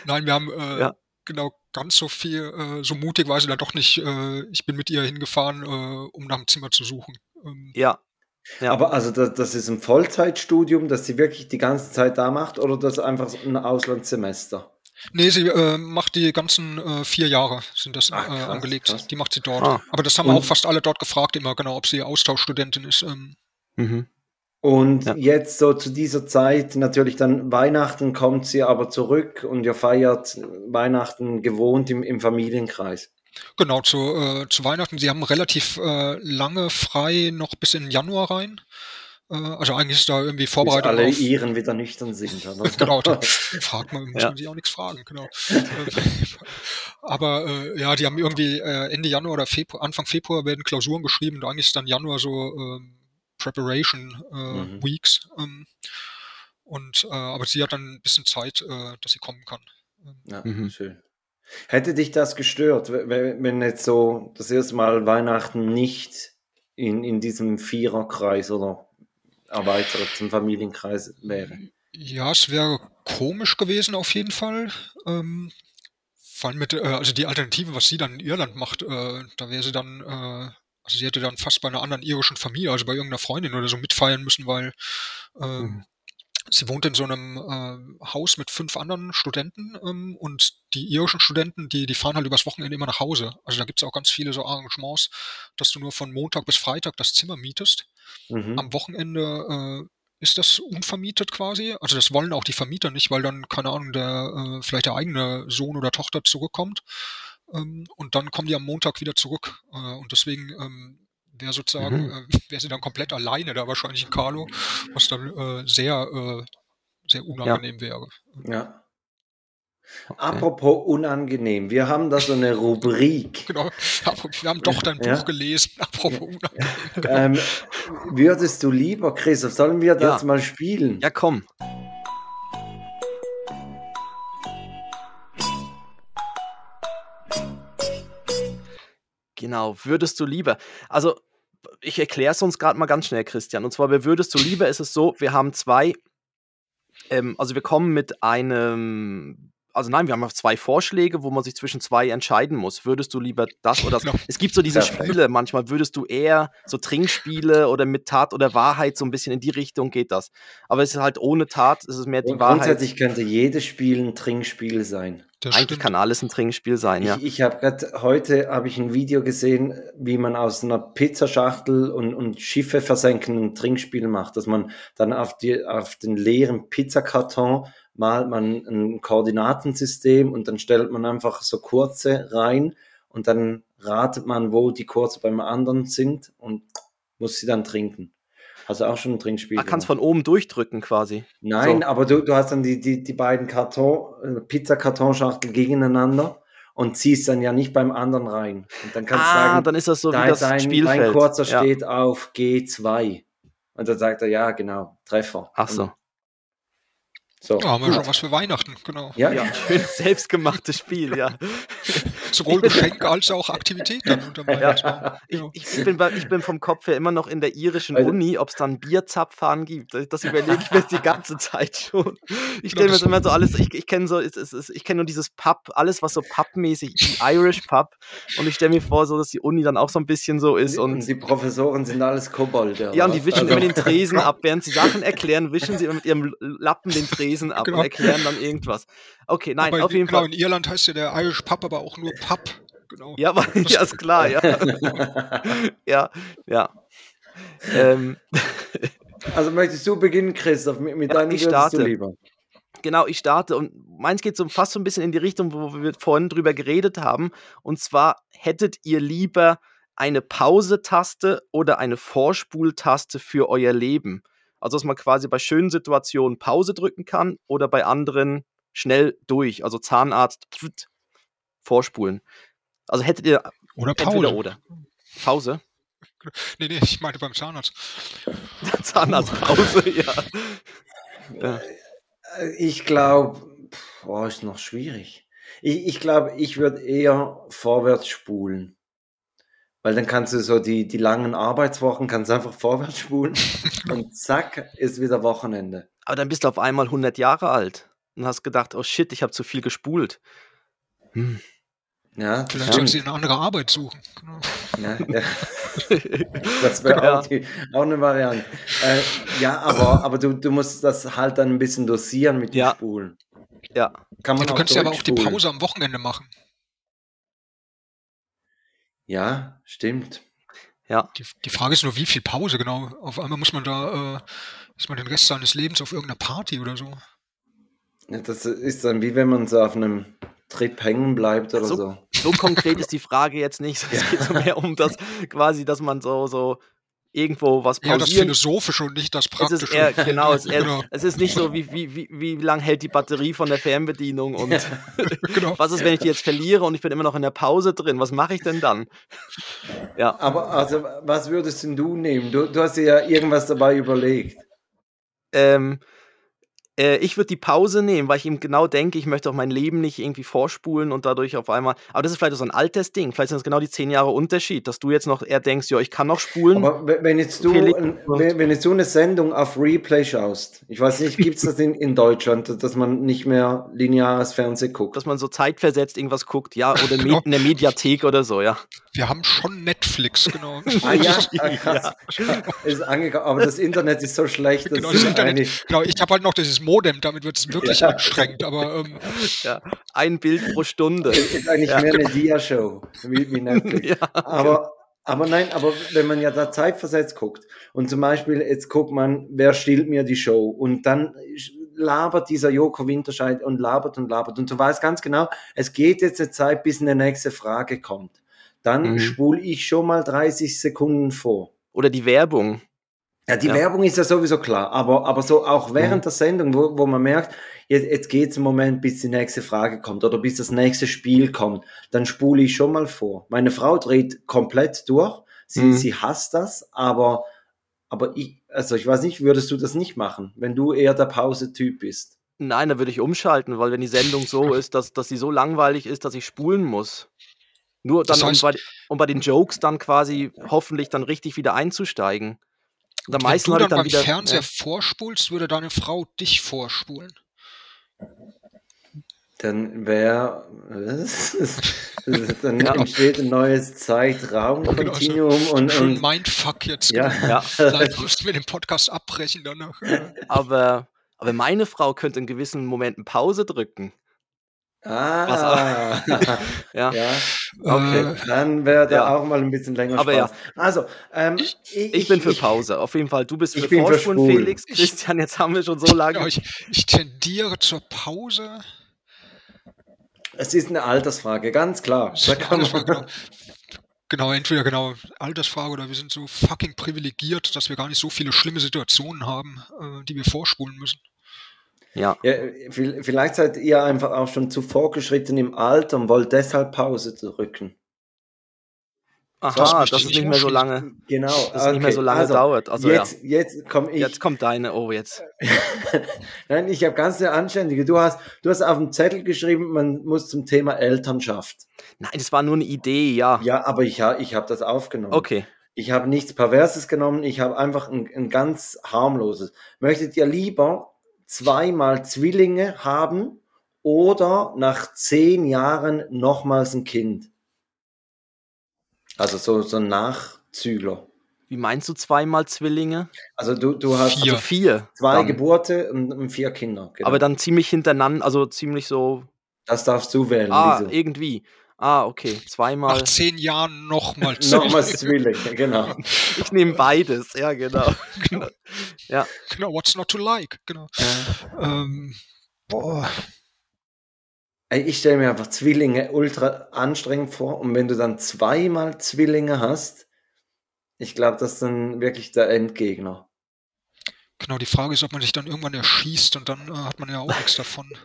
Nein, wir haben äh, ja genau ganz so viel, äh, so mutig war sie dann doch nicht. Äh, ich bin mit ihr hingefahren, äh, um nach dem Zimmer zu suchen. Ähm, ja. ja. Aber also das, das, ist ein Vollzeitstudium, das sie wirklich die ganze Zeit da macht oder das einfach ein Auslandssemester? Nee, sie äh, macht die ganzen äh, vier Jahre, sind das Ach, äh, krass, angelegt. Krass. Die macht sie dort. Ah. Aber das haben Und? auch fast alle dort gefragt, immer genau, ob sie Austauschstudentin ist. Ähm. Mhm. Und ja. jetzt so zu dieser Zeit, natürlich dann Weihnachten kommt sie aber zurück und ihr feiert Weihnachten gewohnt im, im Familienkreis. Genau, zu, äh, zu Weihnachten. Sie haben relativ äh, lange frei, noch bis in Januar rein. Äh, also eigentlich ist da irgendwie vorbereitet. Bis alle auf, Iren wieder nüchtern sind. genau, da fragt man, muss ja. man sich auch nichts fragen, genau. Aber äh, ja, die haben irgendwie äh, Ende Januar oder Februar, Anfang Februar werden Klausuren geschrieben und eigentlich ist dann Januar so ähm, Preparation äh, mhm. Weeks. Ähm, und äh, aber sie hat dann ein bisschen Zeit, äh, dass sie kommen kann. Ähm. Ja, mhm. schön. Hätte dich das gestört, wenn jetzt so das erste Mal Weihnachten nicht in, in diesem Viererkreis oder erweiterten Familienkreis wäre? Ja, es wäre komisch gewesen auf jeden Fall. Ähm, vor allem mit, äh, also die Alternative, was sie dann in Irland macht, äh, da wäre sie dann äh, also sie hätte dann fast bei einer anderen irischen Familie, also bei irgendeiner Freundin oder so mitfeiern müssen, weil äh, mhm. sie wohnt in so einem äh, Haus mit fünf anderen Studenten ähm, und die irischen Studenten, die, die fahren halt übers Wochenende immer nach Hause. Also da gibt es auch ganz viele so Arrangements, dass du nur von Montag bis Freitag das Zimmer mietest. Mhm. Am Wochenende äh, ist das unvermietet quasi. Also das wollen auch die Vermieter nicht, weil dann, keine Ahnung, der äh, vielleicht der eigene Sohn oder Tochter zurückkommt. Ähm, und dann kommen die am Montag wieder zurück. Äh, und deswegen ähm, wäre sozusagen, mhm. äh, wäre sie dann komplett alleine da wahrscheinlich in Carlo, was dann äh, sehr, äh, sehr unangenehm ja. wäre. Ja. Okay. Apropos unangenehm, wir haben da so eine Rubrik. Genau, wir haben doch dein ja. Buch gelesen. Apropos unangenehm. Ähm, würdest du lieber, Christoph, sollen wir das ja. mal spielen? Ja, komm. Genau, würdest du lieber. Also, ich erkläre es uns gerade mal ganz schnell, Christian. Und zwar bei Würdest du lieber ist es so, wir haben zwei, ähm, also wir kommen mit einem also nein, wir haben zwei Vorschläge, wo man sich zwischen zwei entscheiden muss. Würdest du lieber das oder das? Genau. Es gibt so diese Perfekt. Spiele, manchmal würdest du eher so Trinkspiele oder mit Tat oder Wahrheit so ein bisschen in die Richtung geht das. Aber es ist halt ohne Tat, es ist mehr die Und Wahrheit. Grundsätzlich könnte jedes Spiel ein Trinkspiel sein. Das Eigentlich stimmt. kann alles ein Trinkspiel sein, ja. Ich, ich habe gerade heute habe ich ein Video gesehen, wie man aus einer Pizzaschachtel und, und Schiffe versenken ein Trinkspiel macht, dass man dann auf, die, auf den leeren Pizzakarton malt man ein Koordinatensystem und dann stellt man einfach so kurze rein und dann ratet man, wo die kurze beim anderen sind und muss sie dann trinken. Hast du auch schon ein Trinkspiel? Man kann es von oben durchdrücken quasi. Nein, so. aber du, du hast dann die, die, die beiden Karton, äh, Pizzakartonschachtel gegeneinander und ziehst dann ja nicht beim anderen rein. Und dann kannst du ah, sagen, dann ist das so wie das dein, Spielfeld. Dein kurzer ja. steht auf G2. Und dann sagt er, ja, genau, Treffer. Ach so. Und so. Ja, haben wir schon was für Weihnachten, genau. Ja, ja. Schön selbstgemachtes Spiel, ja. Sowohl Geschenke als auch Aktivitäten ja. ich, ich, bin, ich bin vom Kopf her immer noch in der irischen also, Uni, ob es dann Bierzapfhahn gibt. Das überlege ich mir die ganze Zeit schon. Ich stelle mir das immer so alles, ich, ich kenne so, es, es, ich kenne nur dieses Pub, alles was so Pub-mäßig, Irish Pub. Und ich stelle mir vor, so dass die Uni dann auch so ein bisschen so ist. Und, und die Professoren sind alles Kobold. Ja, und die wischen also. immer den Tresen ab. Während sie Sachen erklären, wischen sie immer mit ihrem Lappen den Tresen Tresen ab genau. und erklären dann irgendwas. Okay, nein, aber auf jeden genau, Fall. In Irland heißt ja der Irish Pub aber auch nur Pub. Genau. Ja, aber, ja, ist klar, ja. ja, ja. Ähm. Also möchtest du beginnen, Christoph, mit, mit ja, deinem ich starte. du lieber? Genau, ich starte und meins geht so fast so ein bisschen in die Richtung, wo wir vorhin drüber geredet haben. Und zwar hättet ihr lieber eine Pause-Taste oder eine Vorspultaste für euer Leben? Also, dass man quasi bei schönen Situationen Pause drücken kann oder bei anderen schnell durch. Also Zahnarzt pft, vorspulen. Also hättet ihr oder Pause. oder. Pause? Nee, nee, ich meinte beim Zahnarzt. Zahnarztpause, ja. ja. Ich glaube, boah, ist noch schwierig. Ich, ich glaube, ich würde eher vorwärts spulen. Weil dann kannst du so die, die langen Arbeitswochen kannst einfach vorwärts spulen und zack, ist wieder Wochenende. Aber dann bist du auf einmal 100 Jahre alt und hast gedacht, oh shit, ich habe zu viel gespult. Hm. Ja, Vielleicht sollen sie eine andere Arbeit suchen. Genau. Ja, ja. Das wäre ja. auch, auch, eine Variante. Äh, ja, aber, aber du, du musst das halt dann ein bisschen dosieren mit dem ja. Spulen. Ja. Kann man ja, du könntest ja aber auch die Pause am Wochenende machen. Ja, stimmt. Ja. Die, die Frage ist nur, wie viel Pause genau? Auf einmal muss man da, äh, ist man den Rest seines Lebens auf irgendeiner Party oder so. Ja, das ist dann wie wenn man so auf einem Trip hängen bleibt oder so. So, so konkret ist die Frage jetzt nicht. Es geht so mehr um das quasi, dass man so, so irgendwo was pausieren. Ja, das Philosophische und nicht das Praktische. Es ist eher, genau, es, eher, genau. es ist nicht so, wie, wie, wie, wie lang hält die Batterie von der Fernbedienung und genau. was ist, wenn ich die jetzt verliere und ich bin immer noch in der Pause drin, was mache ich denn dann? Ja. Aber also, was würdest denn du nehmen? Du, du hast dir ja irgendwas dabei überlegt. Ähm, äh, ich würde die Pause nehmen, weil ich ihm genau denke, ich möchte auch mein Leben nicht irgendwie vorspulen und dadurch auf einmal. Aber das ist vielleicht so ein altes Ding. Vielleicht sind das genau die zehn Jahre Unterschied, dass du jetzt noch eher denkst, ja, ich kann noch spulen. Aber wenn jetzt du, wenn, wenn jetzt du eine Sendung auf Replay schaust, ich weiß nicht, gibt es das in, in Deutschland, dass man nicht mehr lineares Fernsehen guckt? Dass man so zeitversetzt irgendwas guckt, ja, oder genau. in der Mediathek oder so, ja. Wir haben schon Netflix, genau. ah ja, ah, ja. Ist angekommen, aber das Internet ist so schlecht. Genau, das Internet, genau, ich habe halt noch dieses Modem, damit wird es wirklich ja. anstrengend, aber ähm, ja, ein Bild pro Stunde. Ist eigentlich ja. mehr eine Dia-Show, wie, wie Netflix. ja, aber, aber nein, aber wenn man ja da zeitversetzt guckt und zum Beispiel jetzt guckt man, wer stiehlt mir die Show und dann labert dieser Joko Winterscheid und labert und labert und du weißt ganz genau, es geht jetzt eine Zeit, bis eine nächste Frage kommt. Dann mhm. spule ich schon mal 30 Sekunden vor. Oder die Werbung. Ja, die ja. Werbung ist ja sowieso klar, aber, aber so auch während mhm. der Sendung, wo, wo man merkt, jetzt, jetzt geht es im Moment, bis die nächste Frage kommt oder bis das nächste Spiel kommt, dann spule ich schon mal vor. Meine Frau dreht komplett durch, sie, mhm. sie hasst das, aber, aber ich, also ich weiß nicht, würdest du das nicht machen, wenn du eher der Pause-Typ bist? Nein, da würde ich umschalten, weil wenn die Sendung so ist, dass, dass sie so langweilig ist, dass ich spulen muss. Nur dann, das heißt, um, bei, um bei den Jokes dann quasi hoffentlich dann richtig wieder einzusteigen. Und am meisten Wenn du dann, dann beim wieder, Fernseher ja. vorspulst, würde deine Frau dich vorspulen. dann wäre, dann ja. entsteht ein neues Zeitraumkontinuum genau, so, und, und Mindfuck jetzt. Ja, genau. ja. Vielleicht müssen wir den Podcast abbrechen danach. Aber, aber meine Frau könnte in gewissen Momenten Pause drücken. Ah, ja. ja. Okay, äh, dann wäre der ja. auch mal ein bisschen länger Aber Spaß. Ja. Also, ähm, ich, ich, ich, bin für Pause, auf jeden Fall. Du bist für Vorspulen, Felix. Christian, jetzt haben wir schon so lange. Ich, ich tendiere zur Pause. Es ist eine Altersfrage, ganz klar. Da genau. genau, entweder genau Altersfrage oder wir sind so fucking privilegiert, dass wir gar nicht so viele schlimme Situationen haben, äh, die wir vorspulen müssen. Ja. ja. Vielleicht seid ihr einfach auch schon zu vorgeschritten im Alter und wollt deshalb Pause drücken. Aha, dass es nicht mehr so lange, genau, dass okay. nicht mehr so lange also, dauert. Also, jetzt, ja. jetzt komm ich. Jetzt kommt deine, oh, jetzt. Nein, ich habe ganz eine anständige. Du hast, du hast auf dem Zettel geschrieben, man muss zum Thema Elternschaft. Nein, das war nur eine Idee, ja. Ja, aber ich, ich habe das aufgenommen. Okay. Ich habe nichts Perverses genommen, ich habe einfach ein, ein ganz harmloses. Möchtet ihr lieber zweimal Zwillinge haben oder nach zehn Jahren nochmals ein Kind? Also so, so ein Nachzügler. Wie meinst du zweimal Zwillinge? Also du, du hast vier. Also vier zwei dann. Geburte und, und, vier Kinder. Genau. Aber dann ziemlich hintereinander, also ziemlich so. Das darfst du wählen. Ah, irgendwie. Ah, okay. Zweimal. Nach zehn Jahren nochmal Zwillinge. nochmal Zwillinge, genau. Ich nehme beides, ja, genau. genau. Ja. Genau, what's not to like, genau. Äh. Ähm, boah. Ich stelle mir einfach Zwillinge ultra anstrengend vor und wenn du dann zweimal Zwillinge hast, ich glaube, das ist dann wirklich der Endgegner. Genau, die Frage ist, ob man sich dann irgendwann erschießt und dann äh, hat man ja auch nichts davon.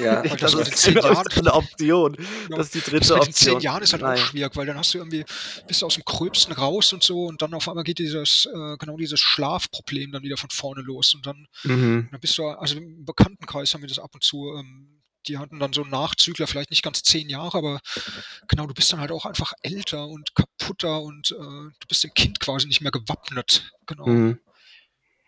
Ja, ich das, das ist genau eine Option. Genau. Das ist die dritte das Option. In zehn Jahren ist halt Nein. auch schwierig, weil dann hast du irgendwie, bist du aus dem Gröbsten raus und so und dann auf einmal geht dieses, äh, genau dieses Schlafproblem dann wieder von vorne los und dann, mhm. dann bist du, also im Bekanntenkreis haben wir das ab und zu, ähm, die hatten dann so einen Nachzügler, vielleicht nicht ganz zehn Jahre, aber genau, du bist dann halt auch einfach älter und kaputter und äh, du bist dem Kind quasi nicht mehr gewappnet. Genau. Mhm.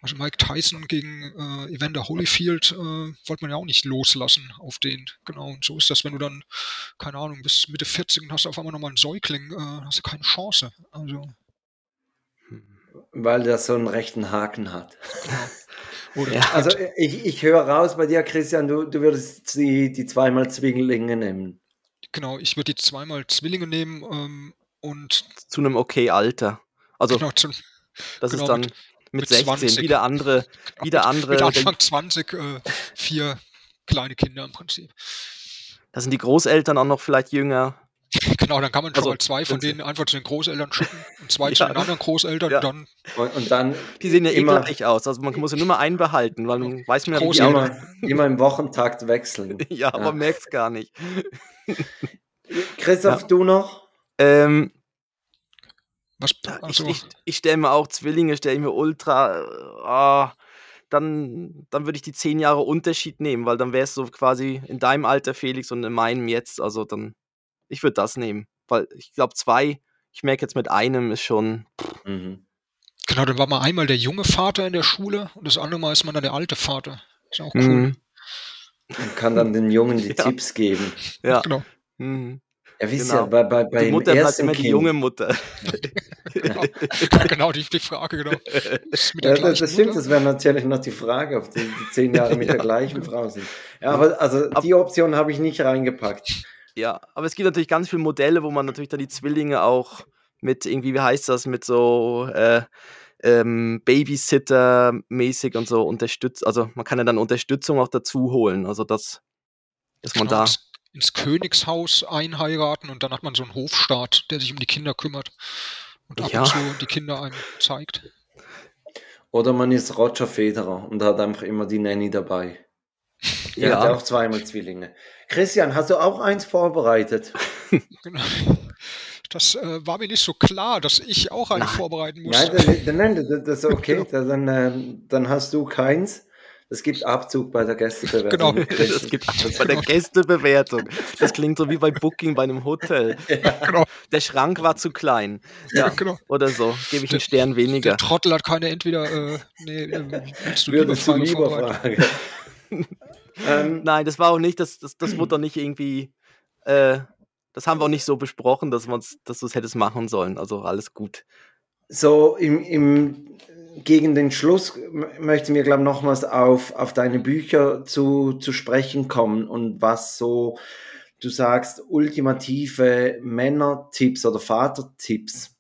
Also Mike Tyson gegen äh, Evander Holyfield äh, wollte man ja auch nicht loslassen auf den. Genau, und so ist das, wenn du dann, keine Ahnung, bis Mitte 40 und hast auf einmal nochmal einen Säugling, äh, hast du keine Chance. Also. Weil der so einen rechten Haken hat. Genau. Ja, also ich, ich höre raus bei dir, Christian, du, du würdest die, die zweimal Zwillinge nehmen. Genau, ich würde die zweimal Zwillinge nehmen ähm, und. Zu einem okay Alter. Also, genau, zu, das genau, ist dann mit, mit 16, 20, wieder andere. Wieder andere mit Anfang 20, äh, vier kleine Kinder im Prinzip. Da sind die Großeltern auch noch vielleicht jünger. Genau, dann kann man schon also, mal zwei von denen einfach zu den Großeltern schicken und zwei ja. zu den anderen Großeltern. Ja. Und, dann und, und, dann die sehen ja immer gleich aus. Also man muss ja nur mal einen behalten, weil man weiß man ja, immer, immer im Wochentakt wechseln. ja, aber man merkt es gar nicht. Christoph, ja. du noch? Ähm, Was, also. Ich, ich, ich stelle mir auch Zwillinge, stelle mir ultra. Oh, dann, dann würde ich die zehn Jahre Unterschied nehmen, weil dann wäre es so quasi in deinem Alter, Felix, und in meinem jetzt. Also dann ich würde das nehmen, weil ich glaube, zwei, ich merke jetzt mit einem ist schon. Mhm. Genau, dann war man einmal der junge Vater in der Schule und das andere Mal ist man dann der alte Vater. Ist auch cool. Mhm. Man kann dann den Jungen die ja. Tipps geben. Ja, genau. Mhm. Ja, wisst genau. ihr, bei, bei, bei die Mutter bleibt immer kind. die junge Mutter. genau, genau die, die, Frage, genau. Ja, das, das stimmt, das wäre natürlich noch die Frage, ob die, die zehn Jahre mit ja. der gleichen Frau sind. Ja, aber also die Option habe ich nicht reingepackt. Ja, aber es gibt natürlich ganz viele Modelle, wo man natürlich dann die Zwillinge auch mit irgendwie, wie heißt das, mit so äh, ähm, Babysitter-mäßig und so unterstützt. Also man kann ja dann Unterstützung auch dazu holen. Also das, dass man genau, da ins Königshaus einheiraten und dann hat man so einen Hofstaat, der sich um die Kinder kümmert und ab ja. und zu die Kinder einem zeigt. Oder man ist Roger Federer und hat einfach immer die Nanny dabei. Der ja. hat auch zweimal Zwillinge. Christian, hast du auch eins vorbereitet? Genau. Das äh, war mir nicht so klar, dass ich auch einen vorbereiten muss. Ja, dann, dann, das ist okay. Dann, äh, dann hast du keins. Es gibt Abzug bei der Gästebewertung. Genau, es gibt Abzug bei der Gästebewertung. Das klingt so wie bei Booking bei einem Hotel. Ja, genau. Der Schrank war zu klein. Ja, genau. Oder so. Gebe ich einen Stern weniger. Der Trottel hat keine entweder. Äh, nee, äh, willst du lieber Frage. ähm, Nein, das war auch nicht, das, das, das wurde doch nicht irgendwie, äh, das haben wir auch nicht so besprochen, dass, dass du es hättest machen sollen. Also alles gut. So im, im gegen den Schluss möchten wir, glaube ich, nochmals auf, auf deine Bücher zu, zu sprechen kommen und was so, du sagst, ultimative Männertipps oder Vatertipps.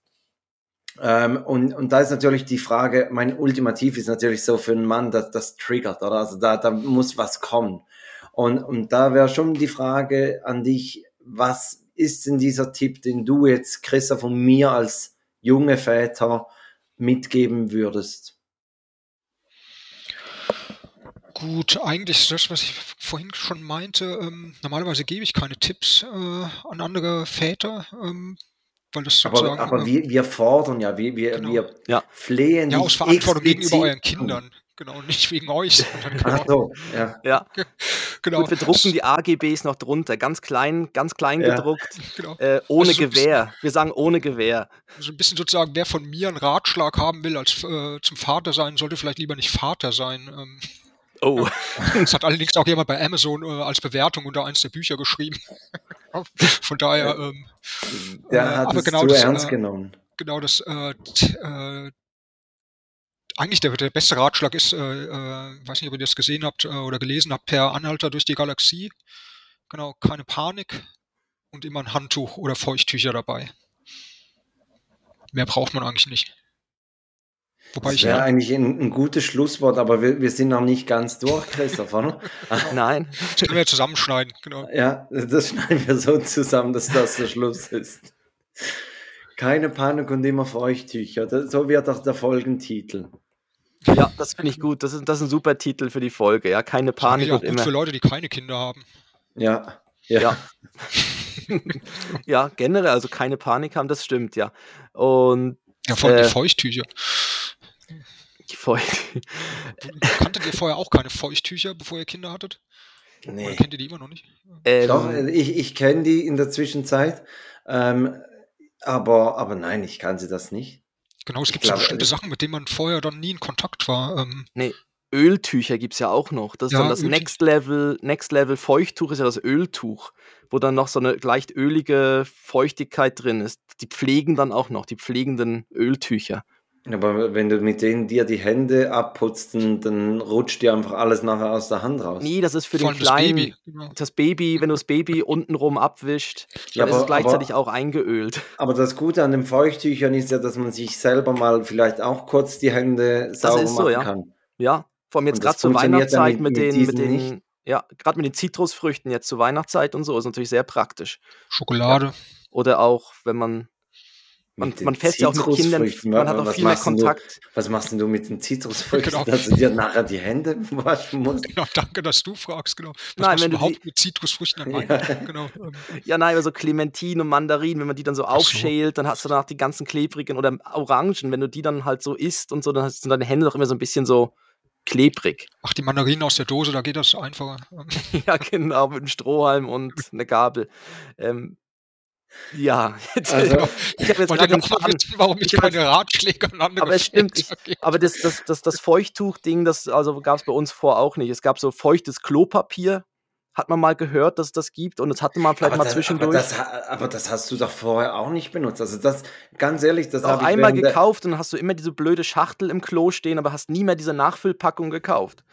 Ähm, und, und da ist natürlich die Frage, mein Ultimativ ist natürlich so für einen Mann, dass das triggert, oder? Also da, da muss was kommen. Und, und da wäre schon die Frage an dich, was ist denn dieser Tipp, den du jetzt, Christa, von mir als junge Väter mitgeben würdest? Gut, eigentlich das, was ich vorhin schon meinte. Ähm, normalerweise gebe ich keine Tipps äh, an andere Väter, ähm, weil das sozusagen. Aber, aber äh, wir, wir, fordern ja, wir, wir, genau. wir ja. flehen. Ja, aus Verantwortung gegenüber euren Kindern. Genau, nicht wegen euch. Genau. Ach so, ja. ja. genau. Gut, wir drucken die AGBs noch drunter, ganz klein, ganz klein ja. gedruckt, genau. äh, ohne also so Gewehr. Bisschen, wir sagen ohne Gewehr. So ein bisschen sozusagen, wer von mir einen Ratschlag haben will als äh, zum Vater sein, sollte vielleicht lieber nicht Vater sein. Ähm, Oh. Das hat allerdings auch jemand bei Amazon äh, als Bewertung unter eins der Bücher geschrieben. Von daher. Ähm, der äh, hat es genau zu das, ernst äh, genommen. Genau, das. Äh, äh, eigentlich der, der beste Ratschlag ist, äh, äh, weiß nicht, ob ihr das gesehen habt oder gelesen habt, per Anhalter durch die Galaxie. Genau, keine Panik und immer ein Handtuch oder Feuchttücher dabei. Mehr braucht man eigentlich nicht. Wobei das wäre eigentlich ein, ein, gutes Schlusswort, aber wir, wir sind noch nicht ganz durch, Christopher. Nein. Das können wir zusammenschneiden, genau. Ja, das schneiden wir so zusammen, dass das der Schluss ist. Keine Panik und immer Feuchttücher. So wird auch der Folgentitel. Ja, das finde ich gut. Das ist, das ist ein super Titel für die Folge. Ja, keine Panik. Ja gut immer. für Leute, die keine Kinder haben. Ja. Ja. Ja. ja, generell, also keine Panik haben, das stimmt, ja. Und. Ja, vor allem äh, die Feuchttücher. Die Feucht. Kanntet ihr vorher auch keine Feuchttücher, bevor ihr Kinder hattet? Nee. Oder kennt ihr die immer noch nicht? Ähm, Doch, ich, ich kenne die in der Zwischenzeit. Ähm, aber, aber nein, ich kann sie das nicht. Genau, es gibt glaub, so bestimmte also, Sachen, mit denen man vorher dann nie in Kontakt war. Ähm, nee, Öltücher gibt es ja auch noch. Das ist ja, dann das Next Level, Next Level Feuchttuch ist ja das Öltuch, wo dann noch so eine leicht ölige Feuchtigkeit drin ist. Die pflegen dann auch noch, die pflegenden Öltücher. Aber wenn du mit denen dir die Hände abputzt, dann, rutscht dir einfach alles nachher aus der Hand raus. Nee, das ist für Vor den kleinen, das Baby. Genau. das Baby, wenn du das Baby untenrum abwischt, ja, dann aber, ist es gleichzeitig aber, auch eingeölt. Aber das Gute an den Feuchttüchern ist ja, dass man sich selber mal vielleicht auch kurz die Hände sauber so, machen ja. kann. Ja, vor allem jetzt gerade zur Weihnachtszeit mit, mit, den, mit den nicht. ja, gerade mit den Zitrusfrüchten jetzt zur Weihnachtszeit und so ist natürlich sehr praktisch. Schokolade. Ja. Oder auch, wenn man man, man fährt ja auch mit Kindern, man hat auch viel mehr Kontakt. Du, was machst denn du mit den Zitrusfrüchten, genau. dass du dir nachher die Hände waschen musst? Genau, danke, dass du fragst, genau. Was nein, wenn du überhaupt die, mit Zitrusfrüchten an ja. genau. Ja, nein, aber so Clementine und Mandarinen, wenn man die dann so aufschält, dann hast du danach die ganzen klebrigen oder Orangen, wenn du die dann halt so isst und so, dann sind deine Hände doch immer so ein bisschen so klebrig. Ach, die Mandarinen aus der Dose, da geht das einfacher. ja, genau, mit einem Strohhalm und einer Gabel. Ähm, ja, jetzt, also, ich habe jetzt gerade noch wissen, warum ich, keine Ratschläge andere Aber es stimmt, aber das, das, das, das Feuchttuch-Ding, das also gab es bei uns vor auch nicht. Es gab so feuchtes Klopapier, hat man mal gehört, dass es das gibt und das hatte man vielleicht aber mal das, zwischendurch. Aber das, aber das, hast du doch vorher auch nicht benutzt. Also das, ganz ehrlich, das habe ich einmal gekauft und hast du immer diese blöde Schachtel im Klo stehen, aber hast nie mehr diese Nachfüllpackung gekauft.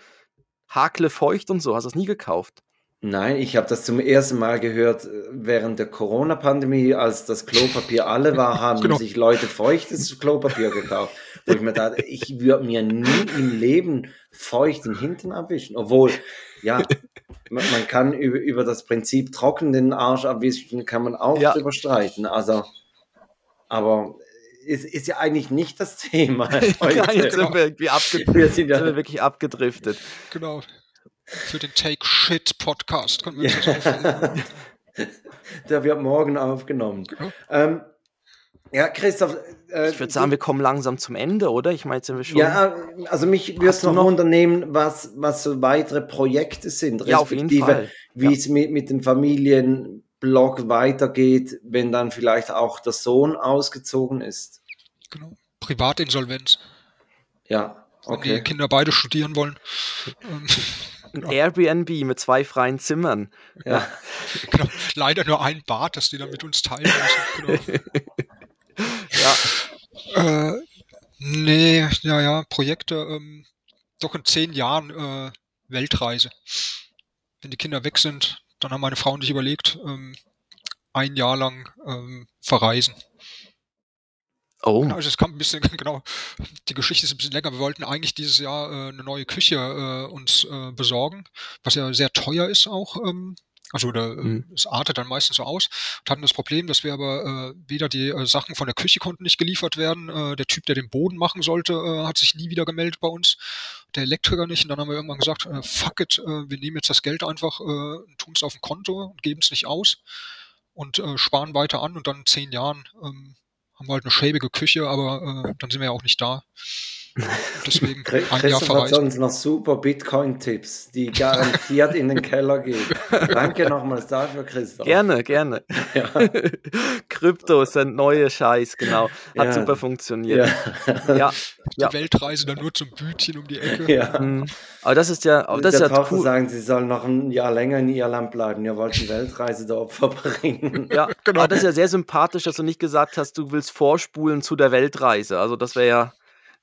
Hakle feucht und so, hast du das nie gekauft. Nein, ich habe das zum ersten Mal gehört äh, während der Corona-Pandemie, als das Klopapier alle war, haben genau. sich Leute feuchtes Klopapier gekauft. Wo ich mir dachte, ich würde mir nie im Leben feuchten Hintern abwischen. Obwohl, ja, man, man, kann über, über das Prinzip trocken den Arsch abwischen, kann man auch ja. drüber streiten. Also, aber ist, ist ja eigentlich nicht das Thema. ja, jetzt sind wir, irgendwie abgedriftet. Wir sind, ja, sind wir wirklich abgedriftet. Genau für den Take Shit Podcast können wir ja. Der wird morgen aufgenommen. Ja, ähm, ja Christoph. Äh, ich würde sagen, wir kommen langsam zum Ende, oder? Ich meine, sind wir schon. Ja, also mich würde es noch, noch unternehmen, was, was so weitere Projekte sind, ja, auf jeden Fall. wie ja. es mit, mit dem Familienblog weitergeht, wenn dann vielleicht auch der Sohn ausgezogen ist. Genau. Privatinsolvenz. Ja. Okay. Wenn die Kinder beide studieren wollen. Genau. Airbnb mit zwei freien Zimmern. Ja. Genau. Leider nur ein Bad, das die dann mit uns teilen müssen. Genau. ja. Äh, nee, ja, ja, Projekte, ähm, doch in zehn Jahren äh, Weltreise. Wenn die Kinder weg sind, dann haben meine Frau und ich überlegt, ähm, ein Jahr lang ähm, verreisen. Oh. Genau, also es kam ein bisschen, genau, die Geschichte ist ein bisschen länger. Wir wollten eigentlich dieses Jahr äh, eine neue Küche äh, uns äh, besorgen, was ja sehr teuer ist auch. Ähm, also da, äh, mhm. es artet dann meistens so aus. Und hatten das Problem, dass wir aber äh, weder die äh, Sachen von der Küche konnten nicht geliefert werden. Äh, der Typ, der den Boden machen sollte, äh, hat sich nie wieder gemeldet bei uns. Der Elektriker nicht. Und dann haben wir irgendwann gesagt, äh, fuck it, äh, wir nehmen jetzt das Geld einfach, äh, tun es auf ein Konto und geben es nicht aus und äh, sparen weiter an und dann in zehn Jahren ähm, haben wir halt eine schäbige Küche, aber äh, dann sind wir ja auch nicht da. Deswegen ein Jahr verreist. hat sonst noch super Bitcoin-Tipps, die garantiert in den Keller gehen. Danke nochmals dafür, Christoph. Gerne, gerne. Ja. Krypto sind neue Scheiß, genau. Hat ja. super funktioniert. Ja. ja. Die ja. Weltreise dann nur zum Bütchen um die Ecke. Ja. Mhm. Aber das ist ja, aber das ist ja cool. sagen, sie sollen noch ein Jahr länger in Irland bleiben. Ihr wollt die Weltreise der Opfer bringen. Ja, genau. Aber das ist ja sehr sympathisch, dass du nicht gesagt hast, du willst vorspulen zu der Weltreise. Also das wäre ja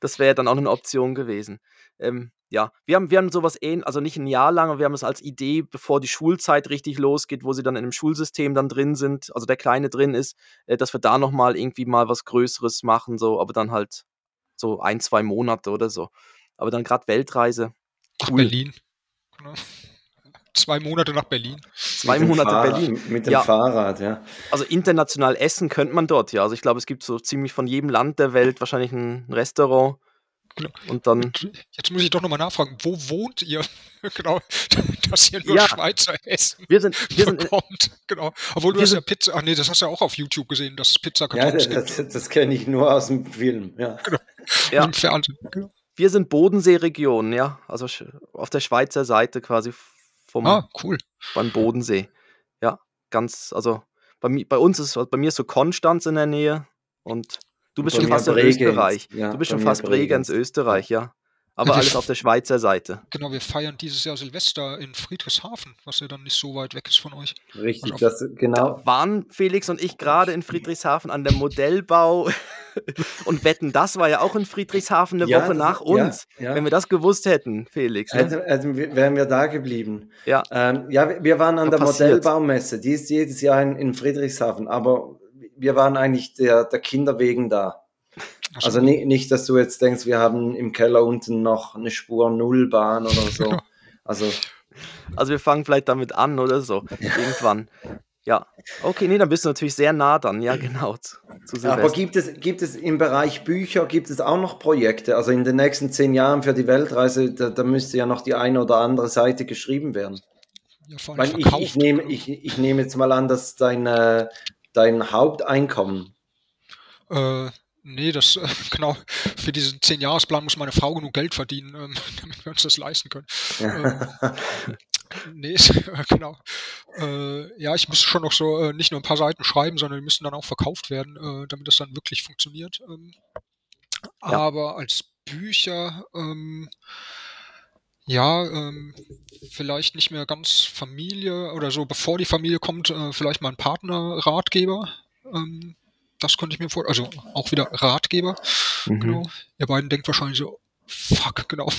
das wäre dann auch eine Option gewesen. Ähm, ja, wir haben, wir haben sowas ähnlich, also nicht ein Jahr lang, aber wir haben es als Idee, bevor die Schulzeit richtig losgeht, wo sie dann in einem Schulsystem dann drin sind, also der Kleine drin ist, äh, dass wir da nochmal irgendwie mal was Größeres machen, so, aber dann halt so ein, zwei Monate oder so. Aber dann gerade Weltreise. Cool. Nach Berlin. Genau. Zwei Monate nach Berlin. Zwei Monate Fahr Berlin. Mit dem ja. Fahrrad, ja. Also international essen könnte man dort, ja. Also ich glaube, es gibt so ziemlich von jedem Land der Welt wahrscheinlich ein Restaurant. Genau. Und dann. Jetzt muss ich doch nochmal nachfragen, wo wohnt ihr? genau, dass ihr nur ja, Schweizer Essen wir sind, wir sind bekommt. genau. Obwohl du hast ja Pizza, ach nee, das hast du ja auch auf YouTube gesehen, dass Pizza Ja, das, das, das kenne ich nur aus dem Film, ja. Genau. Ja. Im Fernsehen. Genau. Wir sind Bodenseeregion, ja. Also auf der Schweizer Seite quasi vom ah, cool. beim Bodensee. Ja, ganz, also bei, bei uns ist, bei mir ist so Konstanz in der Nähe und du bist schon fast in Österreich. Ja, du bist schon fast Bregenz, Österreich, ja. Aber alles auf der Schweizer Seite. Genau, wir feiern dieses Jahr Silvester in Friedrichshafen, was ja dann nicht so weit weg ist von euch. Richtig, also das, genau. Da waren Felix und ich gerade in Friedrichshafen an der Modellbau und wetten, das war ja auch in Friedrichshafen eine ja, Woche nach uns. Ja, ja. Wenn wir das gewusst hätten, Felix. Ne? Also, also wären wir da geblieben. Ja, ähm, ja wir waren an der passiert. Modellbaumesse, die ist jedes Jahr in, in Friedrichshafen, aber wir waren eigentlich der, der Kinder wegen da. Also nicht, nicht, dass du jetzt denkst, wir haben im Keller unten noch eine Spur Nullbahn oder so. Also, also wir fangen vielleicht damit an oder so. Irgendwann. Ja, okay, nee, dann bist du natürlich sehr nah dann, ja, genau. Zu, zu Aber gibt es, gibt es im Bereich Bücher, gibt es auch noch Projekte? Also in den nächsten zehn Jahren für die Weltreise, da, da müsste ja noch die eine oder andere Seite geschrieben werden. Ja, Weil ich, ich, nehme, ich, ich nehme jetzt mal an, dass dein, dein Haupteinkommen äh, Nee, das, äh, genau, für diesen 10-Jahres-Plan muss meine Frau genug Geld verdienen, ähm, damit wir uns das leisten können. ähm, nee, äh, genau. Äh, ja, ich müsste schon noch so äh, nicht nur ein paar Seiten schreiben, sondern die müssen dann auch verkauft werden, äh, damit das dann wirklich funktioniert. Ähm, ja. Aber als Bücher, ähm, ja, ähm, vielleicht nicht mehr ganz Familie oder so, bevor die Familie kommt, äh, vielleicht mal ein Partner-Ratgeber. Ähm, das konnte ich mir vor, also auch wieder Ratgeber. Mhm. Genau. Ihr beiden denkt wahrscheinlich so, fuck, genau.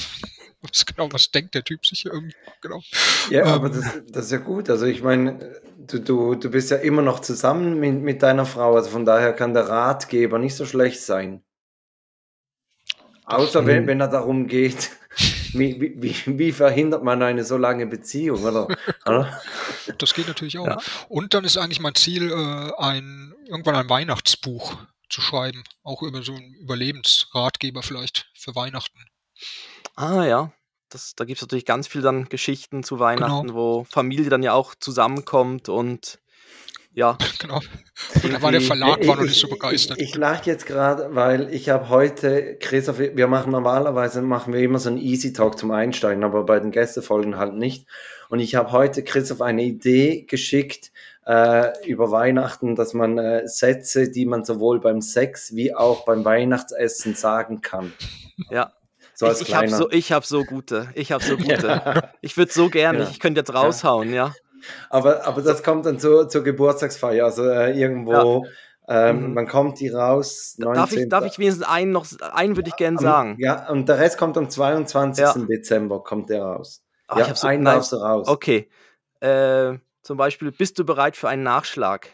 Was, genau, was denkt der Typ sich irgendwie? Genau. Ja, ähm, aber das, das, ist ja gut. Also ich meine, du, du, du bist ja immer noch zusammen mit, mit deiner Frau, also von daher kann der Ratgeber nicht so schlecht sein. Außer wenn, wenn er darum geht, wie, wie, wie, verhindert man eine so lange Beziehung, oder? das geht natürlich auch. Ja. Und dann ist eigentlich mein Ziel, äh, ein, irgendwann ein Weihnachtsbuch zu schreiben. Auch über so einen Überlebensratgeber vielleicht für Weihnachten. Ah ja. Das, da gibt es natürlich ganz viel dann Geschichten zu Weihnachten, genau. wo Familie dann ja auch zusammenkommt und ja. Genau. Und da war der Verlag war noch nicht so begeistert. Ich, ich, ich lache jetzt gerade, weil ich habe heute, Christoph, wir machen normalerweise, machen wir immer so einen Easy Talk zum Einsteigen, aber bei den Gästefolgen halt nicht. Und ich habe heute Christoph eine Idee geschickt äh, über Weihnachten, dass man äh, Sätze, die man sowohl beim Sex wie auch beim Weihnachtsessen sagen kann. Ja. So ich, ich habe so, hab so gute. Ich habe so gute. Ja. Ich würde so gerne, ja. ich könnte jetzt raushauen, ja. Aber, aber das kommt dann zur, zur Geburtstagsfeier, also äh, irgendwo. Ähm, mhm. Wann kommt die raus? 19. Darf ich, darf ich wenigstens einen noch, einen würde ich gerne sagen. Ja, und der Rest kommt am 22. Ja. Dezember, kommt der raus. Ach, ja, ich so, einen nein, darfst du raus. Okay. Äh, zum Beispiel, bist du bereit für einen Nachschlag?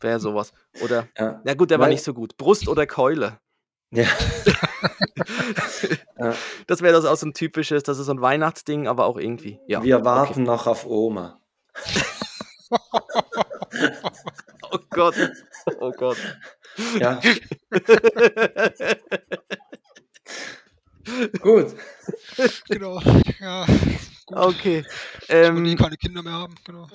Wäre sowas. Oder, ja, ja gut, der war nicht so gut. Brust oder Keule? Ja. Das wäre das auch so ein typisches, das ist so ein Weihnachtsding, aber auch irgendwie. Ja. Wir warten okay. noch auf Oma. oh Gott. Oh Gott. Ja. Gut. Genau. Ja. Gut. Okay. Ähm, nie keine Kinder mehr haben, genau.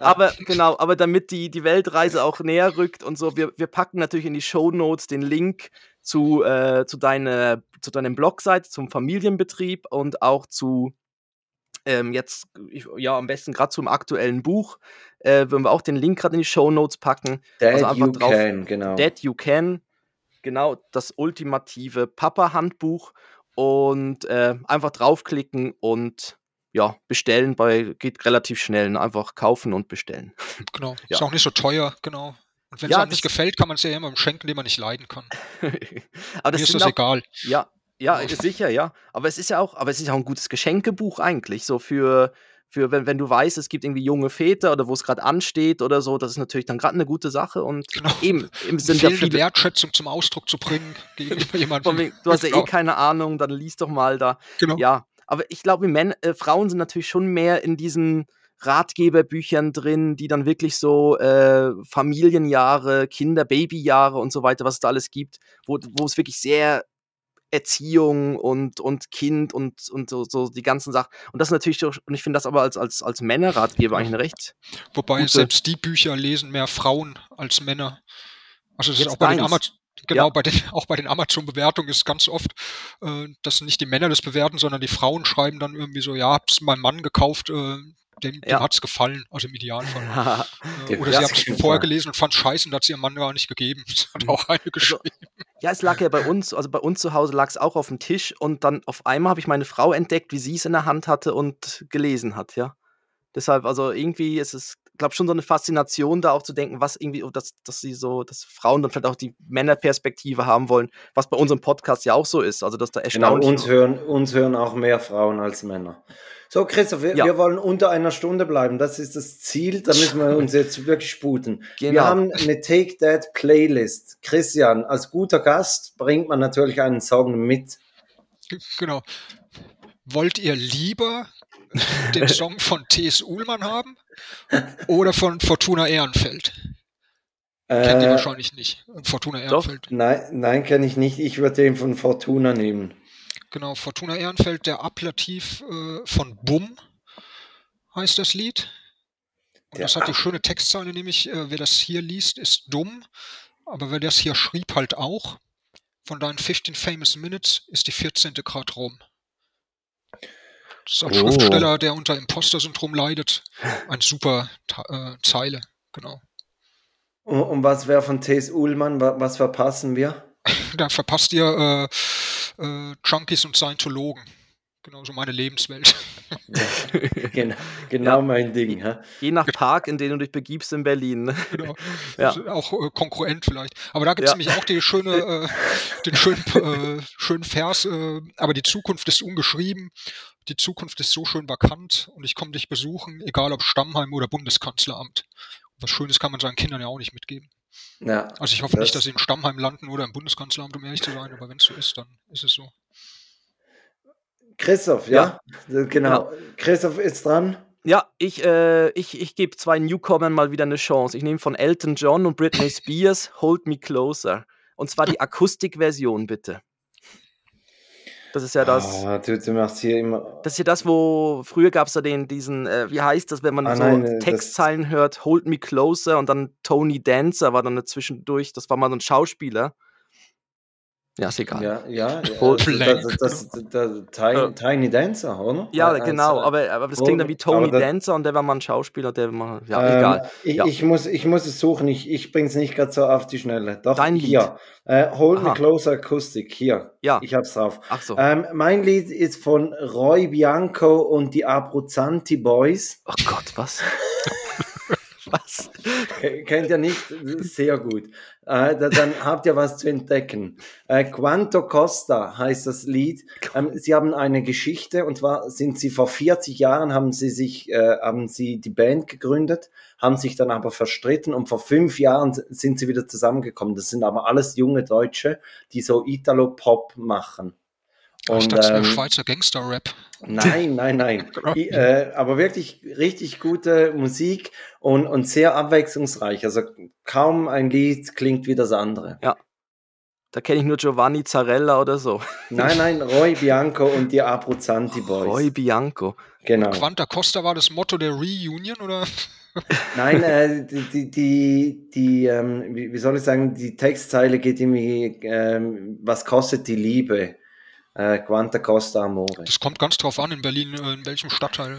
aber genau, aber damit die, die Weltreise auch näher rückt und so, wir, wir packen natürlich in die Show Notes den Link zu, äh, zu, deine, zu deinem Blogseite, zum Familienbetrieb und auch zu ähm, jetzt, ja, am besten gerade zum aktuellen Buch, äh, würden wir auch den Link gerade in die Show Notes packen. That also einfach you drauf, can, genau. That you can, genau, das ultimative Papa-Handbuch und äh, einfach draufklicken und ja, bestellen bei geht relativ schnell. Ne? Einfach kaufen und bestellen. Genau. Ja. Ist auch nicht so teuer, genau. Und wenn ja, es einem nicht gefällt, kann man es ja immer schenken, den man nicht leiden kann. aber Mir ist das auch, egal. Ja, ja, sicher, ja. Aber es ist ja auch, aber es ist ja auch ein gutes Geschenkebuch eigentlich, so für, für wenn, wenn du weißt, es gibt irgendwie junge Väter oder wo es gerade ansteht oder so, das ist natürlich dann gerade eine gute Sache und genau. eben im Sinne der viele, Wertschätzung zum Ausdruck zu bringen gegenüber jemandem. Du hast ja eh keine Ahnung, dann liest doch mal da. Genau. Ja, aber ich glaube, äh, Frauen sind natürlich schon mehr in diesen Ratgeberbüchern drin, die dann wirklich so äh, Familienjahre, Kinder, Babyjahre und so weiter, was es da alles gibt, wo, wo es wirklich sehr Erziehung und, und Kind und, und so, so die ganzen Sachen. Und das ist natürlich, und ich finde das aber als, als, als Männerratgeber eigentlich eine recht. Wobei gute. selbst die Bücher lesen mehr Frauen als Männer. Also das ist auch bei den, Amaz genau, ja. bei den, auch bei den Amazon-Bewertungen ist ganz oft, äh, dass nicht die Männer das bewerten, sondern die Frauen schreiben dann irgendwie so, ja, hab's meinem Mann gekauft, äh, dem, ja. hat es gefallen, also im Idealfall. äh, oder sie hat es vorher gelesen und fand scheiße und hat sie ihrem Mann gar nicht gegeben. Das hat auch eine also, geschrieben. Also, ja, es lag ja bei uns, also bei uns zu Hause lag es auch auf dem Tisch und dann auf einmal habe ich meine Frau entdeckt, wie sie es in der Hand hatte und gelesen hat, ja. Deshalb, also irgendwie ist es, glaube schon so eine Faszination da auch zu denken, was irgendwie, dass, dass sie so, dass Frauen dann vielleicht auch die Männerperspektive haben wollen, was bei unserem Podcast ja auch so ist. Also dass da erstaunlich. Genau, uns hören, uns hören auch mehr Frauen als Männer. So, Christoph, wir, ja. wir, wollen unter einer Stunde bleiben. Das ist das Ziel. Da müssen wir uns jetzt wirklich sputen. Genau. Wir haben eine Take That Playlist. Christian, als guter Gast bringt man natürlich einen Song mit. Genau. Wollt ihr lieber den Song von T.S. Uhlmann haben oder von Fortuna Ehrenfeld? Kennt ihr äh, wahrscheinlich nicht. Fortuna Ehrenfeld. Doch. Nein, nein kenne ich nicht. Ich würde den von Fortuna nehmen. Genau, Fortuna Ehrenfeld, der Ablativ äh, von Bumm heißt das Lied. Und das hat die schöne Textzeile, nämlich, äh, wer das hier liest, ist dumm, aber wer das hier schrieb, halt auch. Von deinen 15 Famous Minutes ist die 14. Grad rum. Das ist ein oh. Schriftsteller, der unter Imposter-Syndrom leidet. Eine super äh, Zeile, genau. Und, und was wäre von T.S. Uhlmann? Was, was verpassen wir? da verpasst ihr äh, äh, Junkies und Scientologen. Genau, so meine Lebenswelt. Ja, genau, genau ja. mein Ding. Ja. Je nach Park, in den du dich begibst in Berlin. Ne? Genau. Ja. Auch äh, konkurrent vielleicht. Aber da gibt es nämlich auch die schöne, äh, den schönen, äh, schönen Vers, äh, aber die Zukunft ist ungeschrieben, die Zukunft ist so schön vakant und ich komme dich besuchen, egal ob Stammheim oder Bundeskanzleramt. Was Schönes kann man seinen Kindern ja auch nicht mitgeben. Ja, also ich hoffe das nicht, dass sie im Stammheim landen oder im Bundeskanzleramt, um ehrlich zu sein, aber wenn es so ist, dann ist es so. Christoph, ja, ja. genau. Christoph ist dran. Ja, ich, äh, ich, ich gebe zwei Newcomern mal wieder eine Chance. Ich nehme von Elton John und Britney Spears Hold Me Closer. Und zwar die Akustikversion, bitte. Das ist ja das. Ah, du, du machst hier immer. Das ist ja das, wo früher gab es da den, diesen, äh, wie heißt das, wenn man ah, so nein, äh, Textzeilen hört, Hold Me Closer und dann Tony Dancer war dann dazwischendurch, das war mal so ein Schauspieler. Ja, ist egal. Ja, ja. das, das, das, Tiny, Tiny Dancer, oder? Ja, genau, aber, aber das klingt dann wie Tony Dancer und der war mal ein Schauspieler, der war, ja, ähm, egal. Ich, ja. ich, muss, ich muss es suchen, ich, ich bringe es nicht gerade so auf die Schnelle. Doch, Dein hier. Äh, Hold Me Closer Acoustic, hier. Ja. Ich hab's drauf. Ach so. Ähm, mein Lied ist von Roy Bianco und die Abruzzanti Boys. Oh Gott, was? was? Kennt ihr nicht? Sehr gut. Äh, dann habt ihr was zu entdecken. Äh, Quanto Costa heißt das Lied. Ähm, sie haben eine Geschichte und zwar sind sie vor 40 Jahren haben sie sich, äh, haben sie die Band gegründet, haben sich dann aber verstritten und vor fünf Jahren sind sie wieder zusammengekommen. Das sind aber alles junge Deutsche, die so Italo-Pop machen. Und, ich dachte, ähm, Schweizer Gangster-Rap. Nein, nein, nein. Äh, aber wirklich richtig gute Musik und, und sehr abwechslungsreich. Also kaum ein Lied klingt wie das andere. Ja. Da kenne ich nur Giovanni Zarella oder so. Nein, nein, Roy Bianco und die Abruzzanti Boys. Roy Bianco. Genau. Quanta Costa war das Motto der Reunion oder? Nein, äh, die, die, die, die ähm, wie, wie, soll ich sagen, die Textzeile geht irgendwie, ähm, was kostet die Liebe? Äh, Quanta Costa Amore. Das kommt ganz drauf an, in Berlin, äh, in welchem Stadtteil.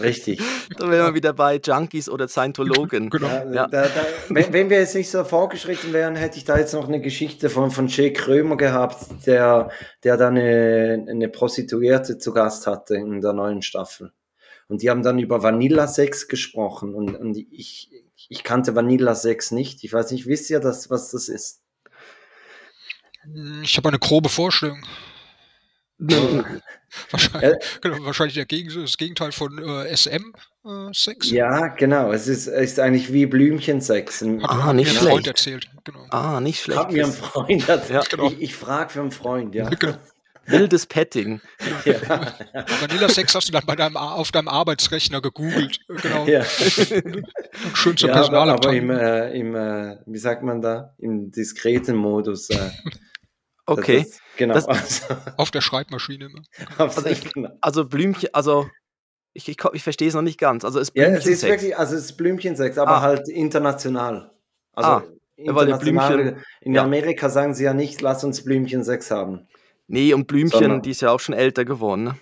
Richtig. da wären wir wieder bei Junkies oder Scientologen. genau. Ja, da, da, wenn, wenn, wir jetzt nicht so vorgeschritten wären, hätte ich da jetzt noch eine Geschichte von, von Jay Krömer gehabt, der, der da eine, eine Prostituierte zu Gast hatte in der neuen Staffel. Und die haben dann über Vanilla Sex gesprochen und, und ich, ich kannte Vanilla Sex nicht. Ich weiß nicht, wisst ihr das, was das ist? Ich habe eine grobe Vorstellung. Wahrscheinlich, genau, wahrscheinlich der Gegen, das Gegenteil von äh, SM-Sex. Äh, ja, genau. Es ist, ist eigentlich wie Blümchensex. Ah, nicht schlecht. Freund erzählt. Genau. Ah, nicht schlecht. Hat mir ein Freund erzählt. Ja, genau. Ich, ich frage für einen Freund, ja. Genau. Wildes Petting. Ja. Vanilla-Sex hast du dann bei deinem, auf deinem Arbeitsrechner gegoogelt. Genau. Ja. Schön zur ja, Personalabteilung. Aber, aber im, äh, im äh, wie sagt man da, im diskreten Modus. Äh, Okay. Ist, genau. Das, auf der Schreibmaschine. Also, ich, also Blümchen, also ich, ich, ich verstehe es noch nicht ganz. Also ist Blümchen ja, es ist wirklich, also es ist Blümchensex, aber ah. halt international. Also ah, international, Blümchen, in ja. Amerika sagen sie ja nicht, lass uns Blümchensex haben. Nee, und Blümchen, Sondern, die ist ja auch schon älter geworden, ne?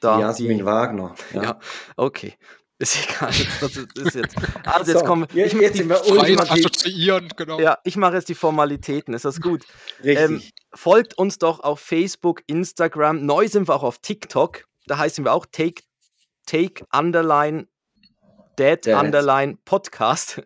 Da, Jasmin die, Wagner. Ja. ja, okay. Ist egal. Das ist jetzt. Also jetzt so, kommen jetzt, ich, jetzt sind wir assoziieren, genau. Ja, ich mache jetzt die Formalitäten. Ist das gut? Ähm, folgt uns doch auf Facebook, Instagram. Neu sind wir auch auf TikTok. Da heißen wir auch Take, Take Underline Dead, Dead. Underline Podcast.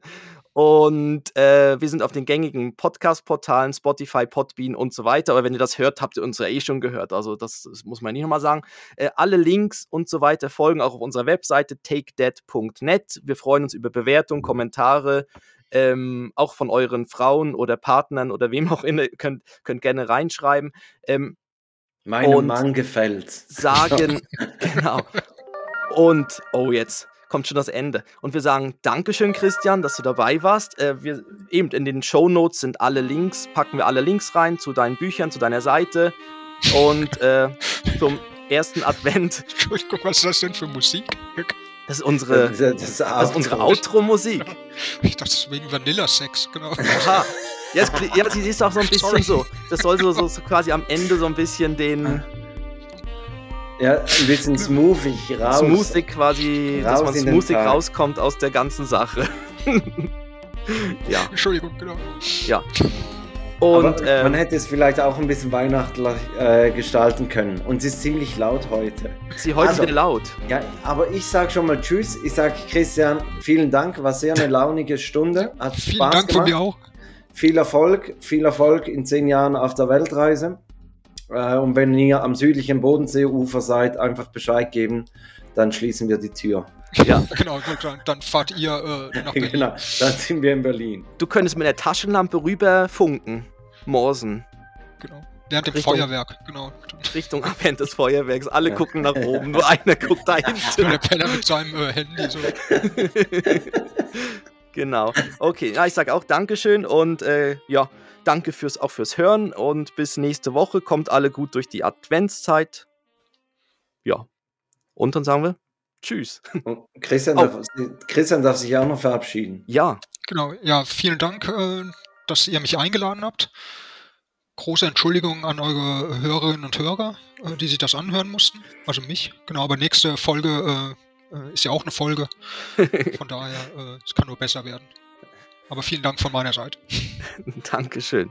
Und äh, wir sind auf den gängigen Podcast-Portalen, Spotify, Podbean und so weiter. Aber wenn ihr das hört, habt ihr uns ja eh schon gehört. Also das, das muss man nicht nochmal sagen. Äh, alle Links und so weiter folgen auch auf unserer Webseite takedead.net. Wir freuen uns über Bewertungen, Kommentare, ähm, auch von euren Frauen oder Partnern oder wem auch immer. Könnt, könnt gerne reinschreiben. Ähm, Meinem Mann gefällt. Sagen, genau. Und, oh jetzt, kommt schon das Ende. Und wir sagen Dankeschön, Christian, dass du dabei warst. Äh, wir, eben in den Show Notes sind alle Links, packen wir alle Links rein zu deinen Büchern, zu deiner Seite. Und äh, zum ersten Advent. Entschuldigung, was ist das denn für Musik? Das ist unsere, das, das, das ist unsere Outro-Musik. Ich dachte, das ist wegen Vanilla-Sex, genau. Aha. Ja, es, ja, sie ist auch so ein bisschen Sorry. so. Das soll so, so, so quasi am Ende so ein bisschen den ja, ein bisschen smoothig raus. Smoothig quasi, raus dass man smoothig rauskommt aus der ganzen Sache. ja. Entschuldigung, genau. Ja. Und, ähm, man hätte es vielleicht auch ein bisschen weihnachtlich äh, gestalten können. Und es ist ziemlich laut heute. Sie heute also, laut. Ja, aber ich sage schon mal Tschüss. Ich sage Christian, vielen Dank. War sehr eine launige Stunde. Hat vielen Spaß Dank gemacht. von mir auch. Viel Erfolg, viel Erfolg in zehn Jahren auf der Weltreise. Äh, und wenn ihr am südlichen Bodenseeufer seid, einfach Bescheid geben, dann schließen wir die Tür. Ja, genau, dann, dann fahrt ihr äh, nach Berlin. genau, dann sind wir in Berlin. Du könntest mit der Taschenlampe rüber funken, morsen. Genau. Während dem Richtung, Feuerwerk, genau. Richtung während des Feuerwerks. Alle ja. gucken nach oben, nur einer guckt da hinten. der Penner mit seinem äh, Handy so. genau. Okay, ja, ich sag auch Dankeschön und äh, ja, Danke fürs, auch fürs Hören und bis nächste Woche. Kommt alle gut durch die Adventszeit. Ja. Und dann sagen wir Tschüss. Christian, oh. darf, Christian darf sich auch noch verabschieden. Ja. Genau. Ja, vielen Dank, äh, dass ihr mich eingeladen habt. große Entschuldigung an eure Hörerinnen und Hörer, äh, die sich das anhören mussten. Also mich. Genau, aber nächste Folge äh, ist ja auch eine Folge. Von daher, es kann nur besser werden. Aber vielen Dank von meiner Seite. Dankeschön.